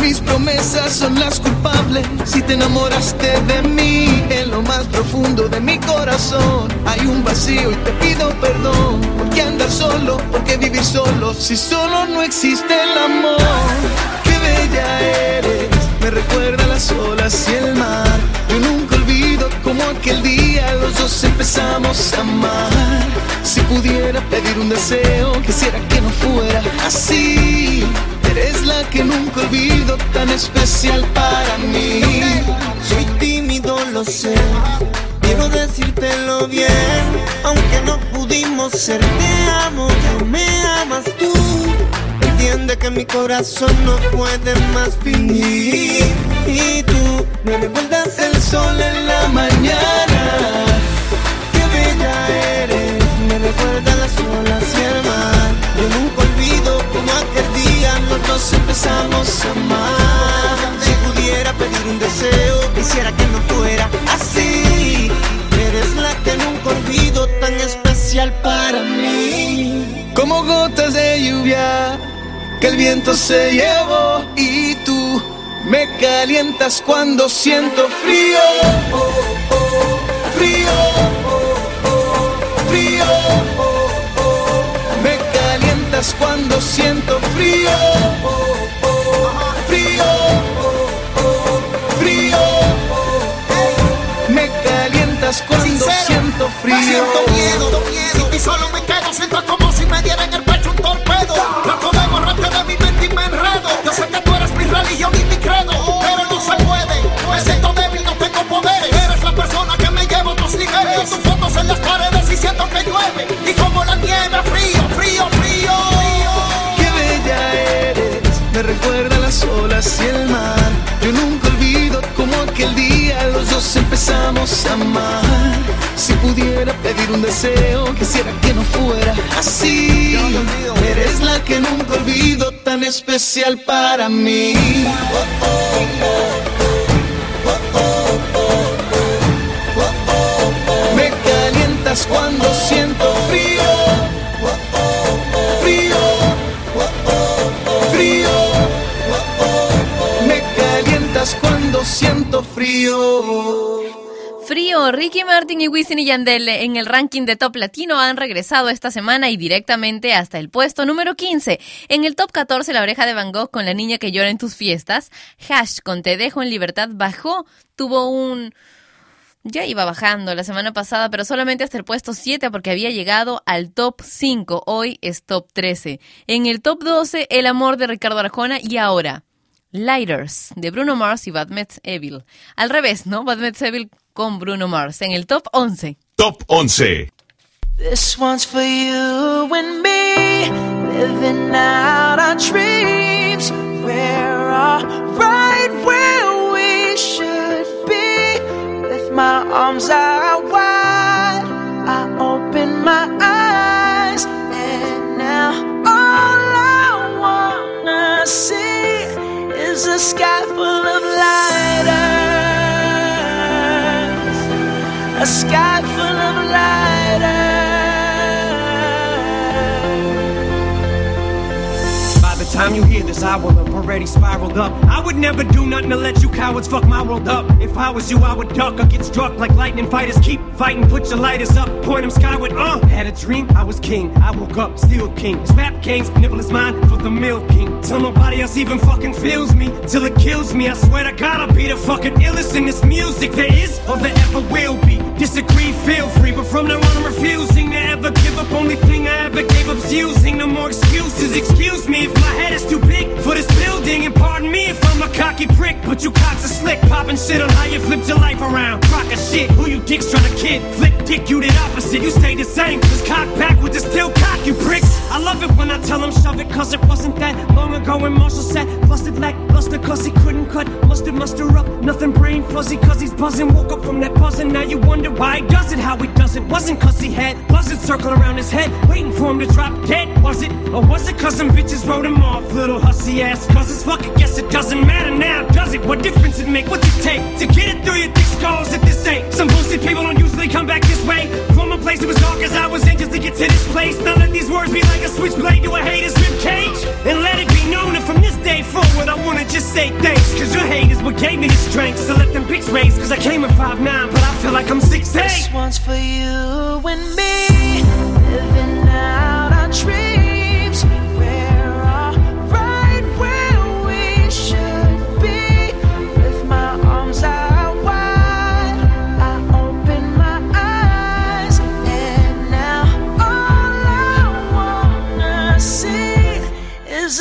Mis promesas son las culpables si te enamoraste de mí. En lo más profundo de mi corazón hay un vacío y te pido perdón. ¿Por qué andar solo? ¿Por qué vivir solo? Si solo no existe el amor. Qué bella eres, me recuerda las olas y el mar. Yo nunca olvido como aquel día los dos empezamos a amar. Si pudiera pedir un deseo, quisiera que no fuera así. Eres la que nunca olvido, tan especial para mí. Soy tímido, lo sé. Quiero decírtelo bien, aunque no pudimos ser. Te amo, ya me amas tú. Entiende que mi corazón no puede más fingir. Y tú me recuerdas el sol en la mañana. Empezamos a amar. Si pudiera pedir un deseo, quisiera que no fuera así. Eres la que nunca olvido, tan especial para mí. Como gotas de lluvia que el viento se llevó y tú me calientas cuando siento frío. Oh, oh, frío. oh, oh, frío. Cuando siento frío. Frío. frío. Me calientas cuando siento frío. Siento miedo, si tú solo me quedo, siento como si me diera en el pecho un torpedo. Trato de borrarte de mi mente y me enredo. Yo sé que tú eres mi religión y mi credo, pero no se puede. Me siento débil, no tengo poderes. Eres la persona que me lleva a otros niveles. Tus fotos en las paredes y siento que llueve. Y como la nieve, las olas y el mar. Yo nunca olvido como aquel día los dos empezamos a amar. Si pudiera pedir un deseo, quisiera que no fuera así. Eres la que nunca olvido, tan especial para mí. Me calientas cuando siento. Frío. Frío. Ricky Martin y Wisin y Yandel en el ranking de Top Latino han regresado esta semana y directamente hasta el puesto número 15. En el Top 14, La oreja de Van Gogh con La niña que llora en tus fiestas. Hash con Te dejo en libertad bajó, tuvo un... Ya iba bajando la semana pasada, pero solamente hasta el puesto 7 porque había llegado al top 5. Hoy es top 13. En el top 12, El amor de Ricardo Arjona y ahora Lighters de Bruno Mars y Bad Metz Evil. Al revés, ¿no? Bad Metz Evil con Bruno Mars en el top 11. Top 11. This one's for you and me, living out our dreams. We're all right where we should be. With my arms out wide, I open my eyes, and now all I wanna see is a sky full of lighters, a sky time you hear this, I will have already spiraled up. I would never do nothing to let you cowards fuck my world up. If I was you, I would duck or get struck like lightning fighters. Keep fighting, put your lighters up, point them skyward. Uh, had a dream, I was king. I woke up, still king. Rap game's nibble is mine for the milk king. Till nobody else even fucking feels me, till it kills me. I swear to God, I'll be the fucking illest in this music there is or there ever will be. Disagree, feel free, but from now on, I'm refusing to ever give up. Only thing I ever gave up's using. No more excuses. Excuse me if my head is too big for this building, and pardon me if I'm a cocky prick. But you cocks are slick, popping shit on how you flipped your life around. Rock a shit, who you dicks trying to kid? Flick dick, you did opposite. You stay the same. Just cock back with the still cock, you pricks. I love it when I tell them shove it, cause it wasn't that long ago when Marshall said, busted like luster, cause he couldn't cut. Mustard, muster up, nothing brain fuzzy, cause he's buzzing. Woke up from that buzzing, now you wonder why he does it, how he does it. Wasn't cause he had buzzards circling around his head, waiting for him to drop dead, was it? Or was it cause some bitches wrote him off, little hussy ass cousins. Fuck it, guess it doesn't matter now, does it? What difference it make? What's it take to get it through your thick skulls at this ain't? Some bullshit people don't usually come back this way. From a place it was dark as I was in just to get to this place. Now let these words be like a switchblade to a hater's ribcage. And let it be known that from this day forward, I wanna just say thanks. Cause your hate is what gave me the strength. So let them bitch raise, cause I came in 5'9, but I feel like I'm 6'8. This one's for you and me, living out our dreams.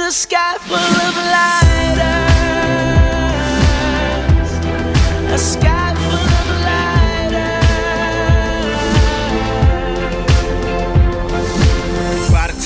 A sky full of lighters. A sky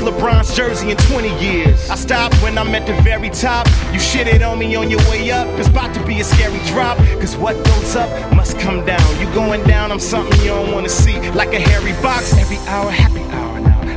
LeBron's jersey in 20 years. I stopped when I'm at the very top. You shit it on me on your way up. It's about to be a scary drop. Cause what goes up must come down. You going down, I'm something you don't wanna see. Like a hairy box, every hour, happy hour.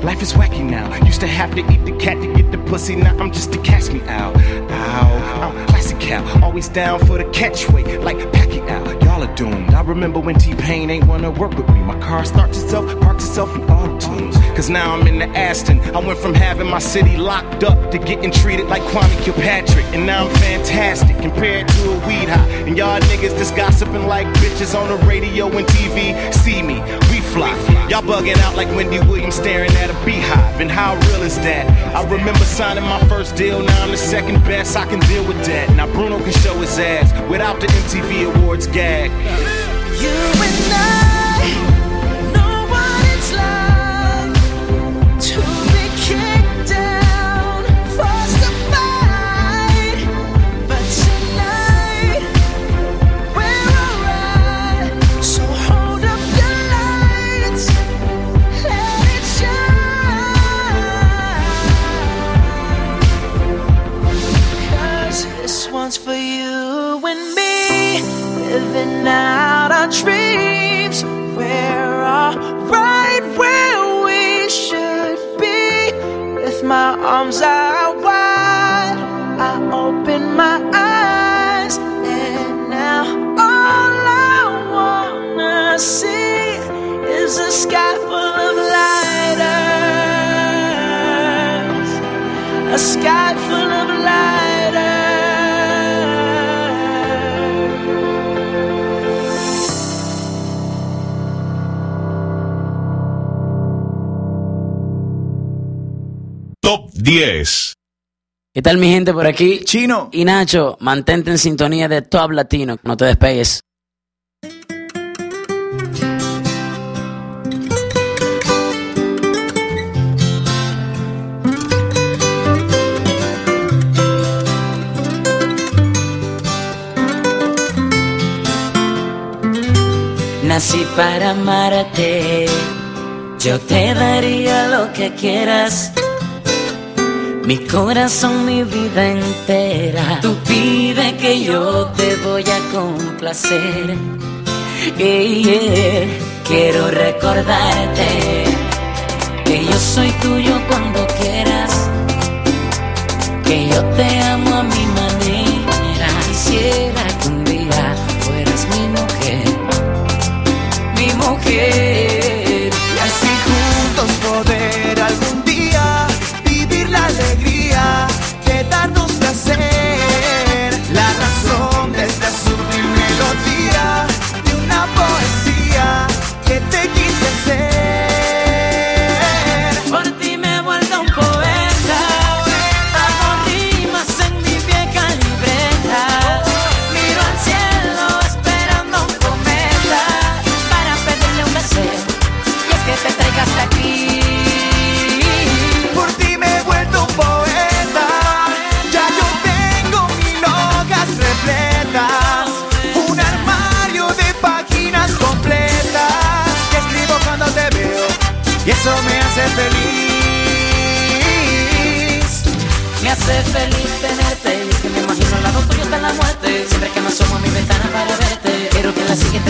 Life is wacky now. Used to have to eat the cat to get the pussy. Now I'm just to catch me out. Ow, I'm classic cow. Always down for the catchweight, like Pacquiao. Y'all are doomed. I remember when T-Pain ain't wanna work with me. My car starts itself, parks itself in auto tunes. Cause now I'm in the Aston. I went from having my city locked up to getting treated like Kwame Kilpatrick. And now I'm fantastic compared to a weed high. And y'all niggas just gossiping like bitches on the radio and TV. See me, we fly. Y'all bugging out like Wendy Williams staring at a beehive. And how real is that? I remember signing my first deal. Now I'm the second best. I can deal with that. Now Bruno can show his ass without the MTV Awards gag. You and I my arms out wide, I open my eyes, and now all I wanna see is a sky full of lighters. A sky full of lighters. 10. ¿Qué tal mi gente por aquí? Chino. Y Nacho, mantente en sintonía de Top Latino, no te despegues. Nací para amarte, yo te daría lo que quieras. Mi corazón, mi vida entera. Tú pide que yo te voy a complacer. Yeah, yeah. Quiero recordarte que yo soy tuyo cuando quieras. Que yo te amo a mi manera. Quisiera que un día fueras mi mujer. Mi mujer. Me hace feliz. Me hace feliz tenerte que me imagino al lado tuyo hasta la muerte. Siempre que me asomo a mi ventana para verte, quiero que la siguiente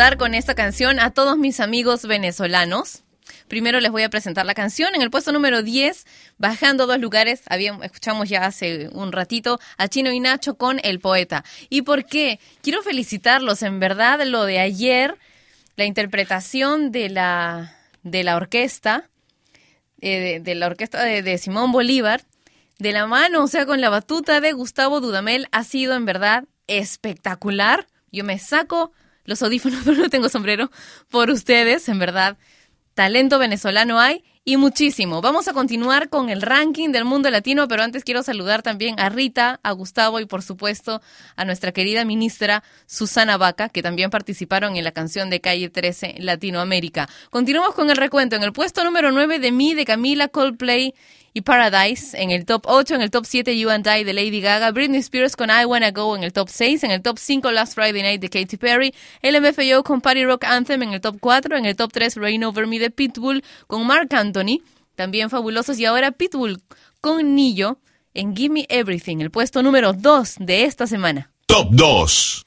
saludar con esta canción a todos mis amigos venezolanos. Primero les voy a presentar la canción. En el puesto número 10, bajando dos lugares, habíamos, escuchamos ya hace un ratito a Chino y Nacho con El Poeta. ¿Y por qué? Quiero felicitarlos. En verdad, lo de ayer, la interpretación de la, de la orquesta, eh, de, la orquesta de Simón Bolívar, de la mano, o sea, con la batuta de Gustavo Dudamel, ha sido en verdad espectacular. Yo me saco los audífonos, pero no tengo sombrero, por ustedes, en verdad. Talento venezolano hay y muchísimo. Vamos a continuar con el ranking del mundo latino, pero antes quiero saludar también a Rita, a Gustavo y por supuesto a nuestra querida ministra Susana Vaca, que también participaron en la canción de Calle 13 Latinoamérica. Continuamos con el recuento. En el puesto número 9 de mí, de Camila Coldplay y Paradise. En el top 8, en el top 7, You and I de Lady Gaga. Britney Spears con I Wanna Go en el top 6. En el top 5, Last Friday Night de Katy Perry. LMFAO con Party Rock Anthem en el top 4. En el top 3, Rain Over Me de Pitbull con Mark Anthony. También fabulosos. Y ahora Pitbull con Nillo en Gimme Everything, el puesto número 2 de esta semana. Top 2.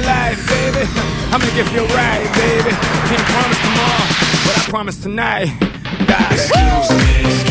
My life, baby. I'm gonna give you ride, baby. Can't promise tomorrow, but I promise tonight. Excuse me,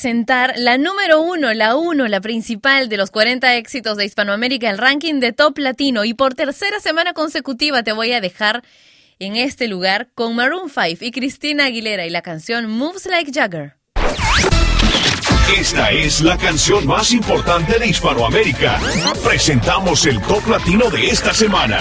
presentar la número uno, la uno, la principal de los 40 éxitos de Hispanoamérica, el ranking de Top Latino. Y por tercera semana consecutiva te voy a dejar en este lugar con Maroon 5 y Cristina Aguilera y la canción Moves Like Jagger. Esta es la canción más importante de Hispanoamérica. Presentamos el top latino de esta semana.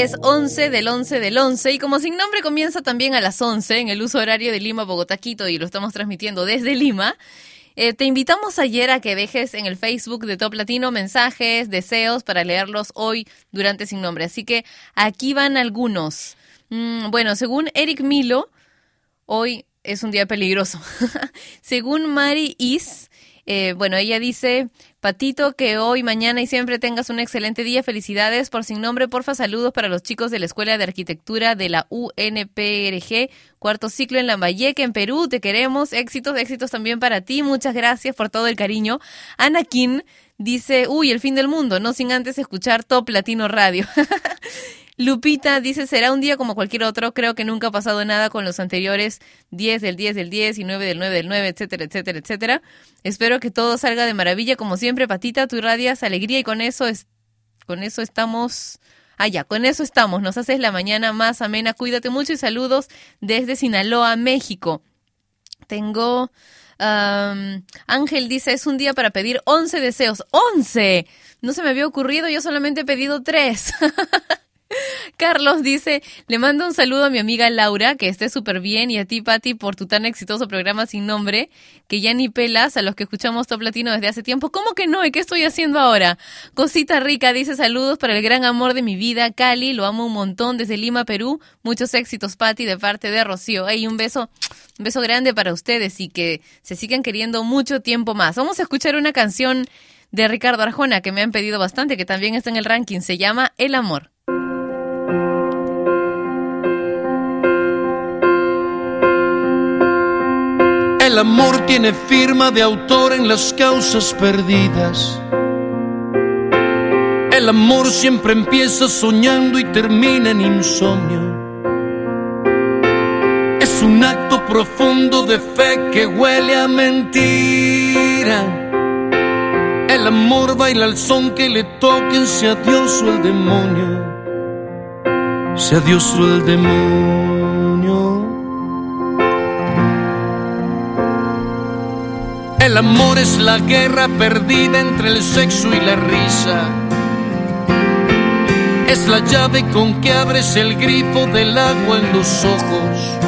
Es 11 del 11 del 11 y como sin nombre comienza también a las 11 en el uso horario de Lima, Bogotá, Quito y lo estamos transmitiendo desde Lima. eh, te invitamos ayer a que dejes en el Facebook de Top Latino mensajes, deseos para leerlos hoy durante Sin Nombre. Así que aquí van algunos. Mm, bueno, según Eric Milo, hoy es un día peligroso. según Mari Is, eh, bueno, ella dice, Patito, que hoy, mañana y siempre tengas un excelente día. Felicidades por sin nombre. Porfa, saludos para los chicos de la Escuela de Arquitectura de la UNPRG, cuarto ciclo en Lambayeque, en Perú. Te queremos. Éxitos, éxitos también para ti. Muchas gracias por todo el cariño. Anakin dice, uy, el fin del mundo, no sin antes escuchar Top Latino Radio. Lupita dice, será un día como cualquier otro, creo que nunca ha pasado nada con los anteriores 10 del 10 del 10 y 9 del 9 del 9, etcétera, etcétera, etcétera. Espero que todo salga de maravilla, como siempre, Patita, tú irradias alegría y con eso es, con eso estamos... Ah, ya, con eso estamos. Nos haces la mañana más amena. Cuídate mucho y saludos desde Sinaloa, México. Tengo... um, Ángel dice, es un día para pedir 11 deseos. ¡11! No se me había ocurrido, yo solamente he pedido 3. Carlos dice, le mando un saludo a mi amiga Laura, que esté súper bien, y a ti, Patti, por tu tan exitoso programa sin nombre, que ya ni pelas a los que escuchamos Top Latino desde hace tiempo. ¿Cómo que no? ¿Y qué estoy haciendo ahora? Cosita Rica dice, saludos para el gran amor de mi vida, Cali, lo amo un montón desde Lima, Perú. Muchos éxitos, Patti, de parte de Rocío. Ey, un beso, un beso grande para ustedes y que se sigan queriendo mucho tiempo más. Vamos a escuchar una canción de Ricardo Arjona que me han pedido bastante, que también está en el ranking. Se llama El Amor. El amor tiene firma de autor en las causas perdidas. El amor siempre empieza soñando y termina en insomnio. Es un acto profundo de fe que huele a mentira. El amor baila al son que le toquen, sea Dios o el demonio. Sea Dios o el demonio. El amor es la guerra perdida entre el sexo y la risa. Es la llave con que abres el grifo del agua en los ojos.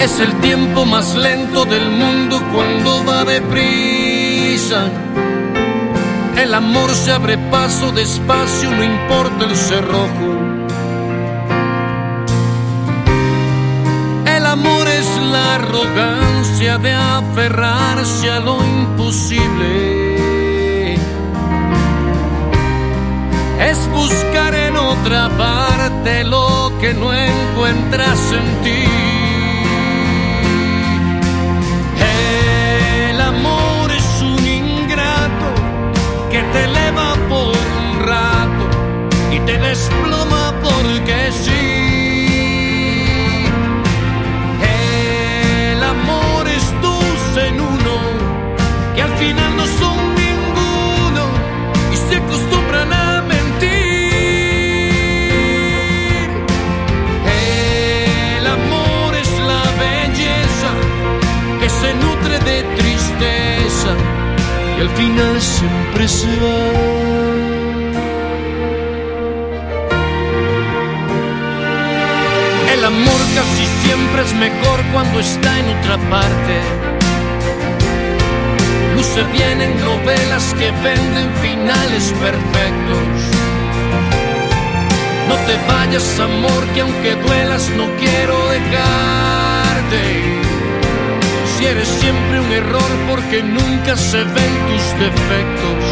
Es el tiempo más lento del mundo cuando va deprisa. El amor se abre paso despacio, no importa el cerrojo. Arrogancia de aferrarse a lo imposible. Es buscar en otra parte lo que no encuentras en ti. El amor es un ingrato que te eleva por un rato y te desploma porque sí. Que al final no son ninguno y se acostumbran a mentir. El amor es la belleza que se nutre de tristeza y al final siempre se va. El amor casi siempre es mejor cuando está en otra parte. Luce bien en novelas que venden finales perfectos. No te vayas, amor, que aunque duelas no quiero dejarte. Si eres siempre un error porque nunca se ven tus defectos.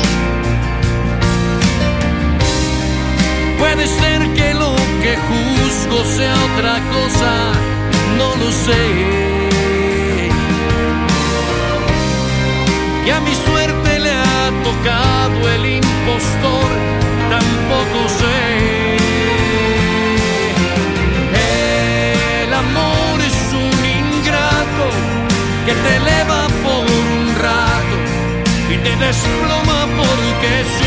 Puede ser que lo que juzgo sea otra cosa, no lo sé. Que a mi suerte le ha tocado el impostor, tampoco sé. El amor es un ingrato que te eleva por un rato y te desploma porque sí.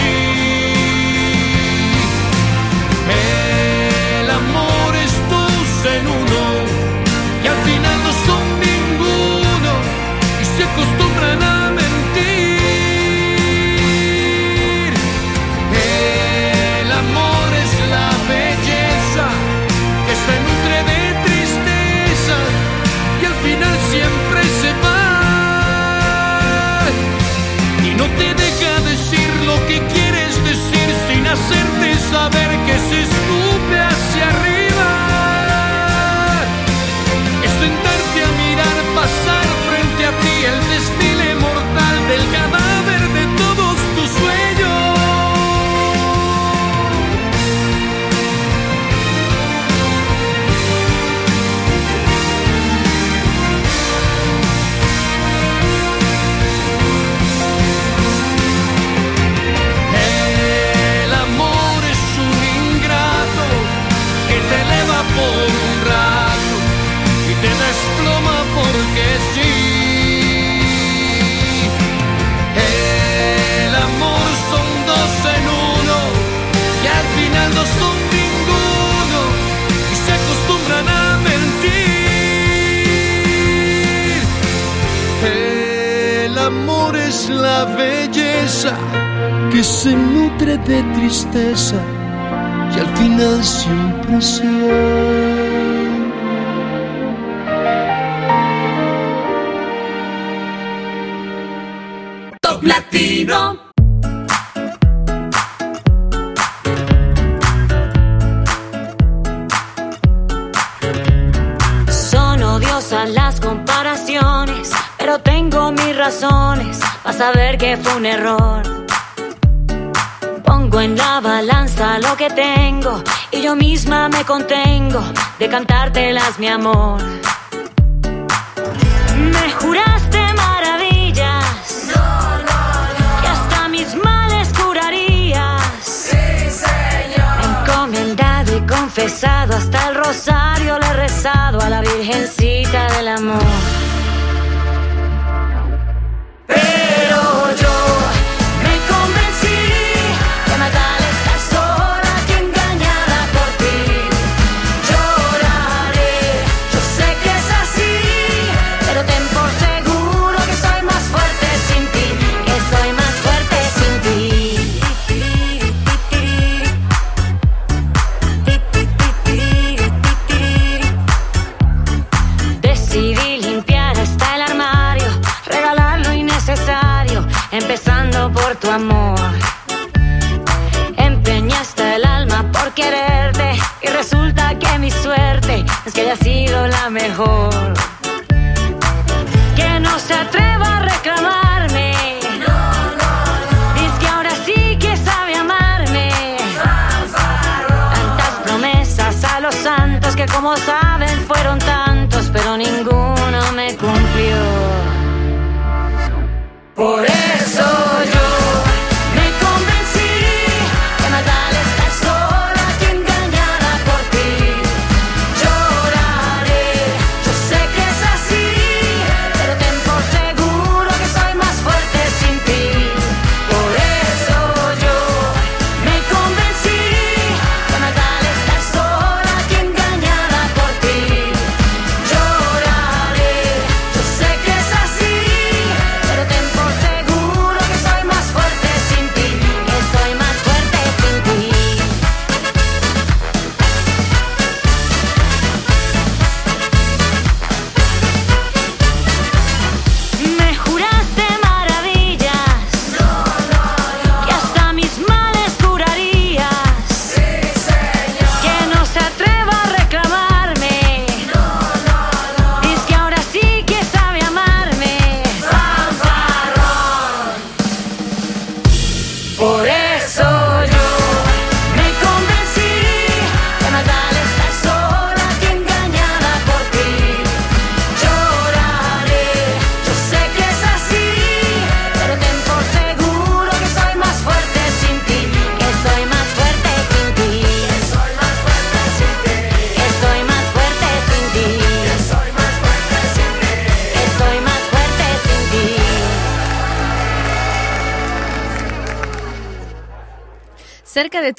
saber que existe. Amor es la belleza que se nutre de tristeza y al final siempre se que fue un error. Pongo en la balanza lo que tengo y yo misma me contengo de cantártelas, mi amor.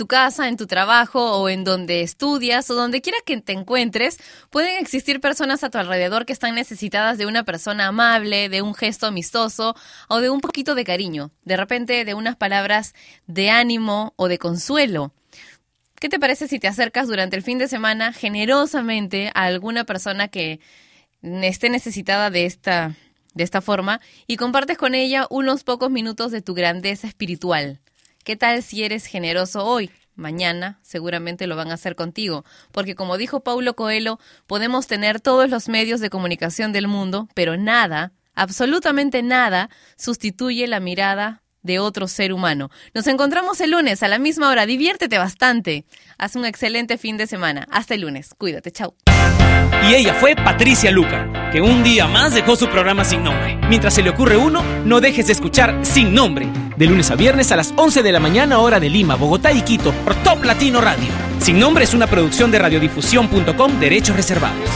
Casa, en tu trabajo o en donde estudias o donde quiera que te encuentres, pueden existir personas a tu alrededor que están necesitadas de una persona amable, de un gesto amistoso o de un poquito de cariño, de repente de unas palabras de ánimo o de consuelo. ¿Qué te parece si te acercas durante el fin de semana generosamente a alguna persona que esté necesitada de esta, de esta forma y compartes con ella unos pocos minutos de tu grandeza espiritual? ¿Qué tal si eres generoso hoy? Mañana seguramente lo van a hacer contigo, porque como dijo Paulo Coelho, podemos tener todos los medios de comunicación del mundo, pero nada, absolutamente nada, sustituye la mirada de otro ser humano. Nos encontramos el lunes a la misma hora. Diviértete bastante. Haz un excelente fin de semana. Hasta el lunes. Cuídate. Chao. Y ella fue Patricia Luca, que un día más dejó su programa sin nombre. Mientras se le ocurre uno, no dejes de escuchar Sin Nombre, de lunes a viernes a las 11 de la mañana hora de Lima, Bogotá y Quito, por Top Latino Radio. Sin Nombre es una producción de radiodifusión.com, derechos reservados.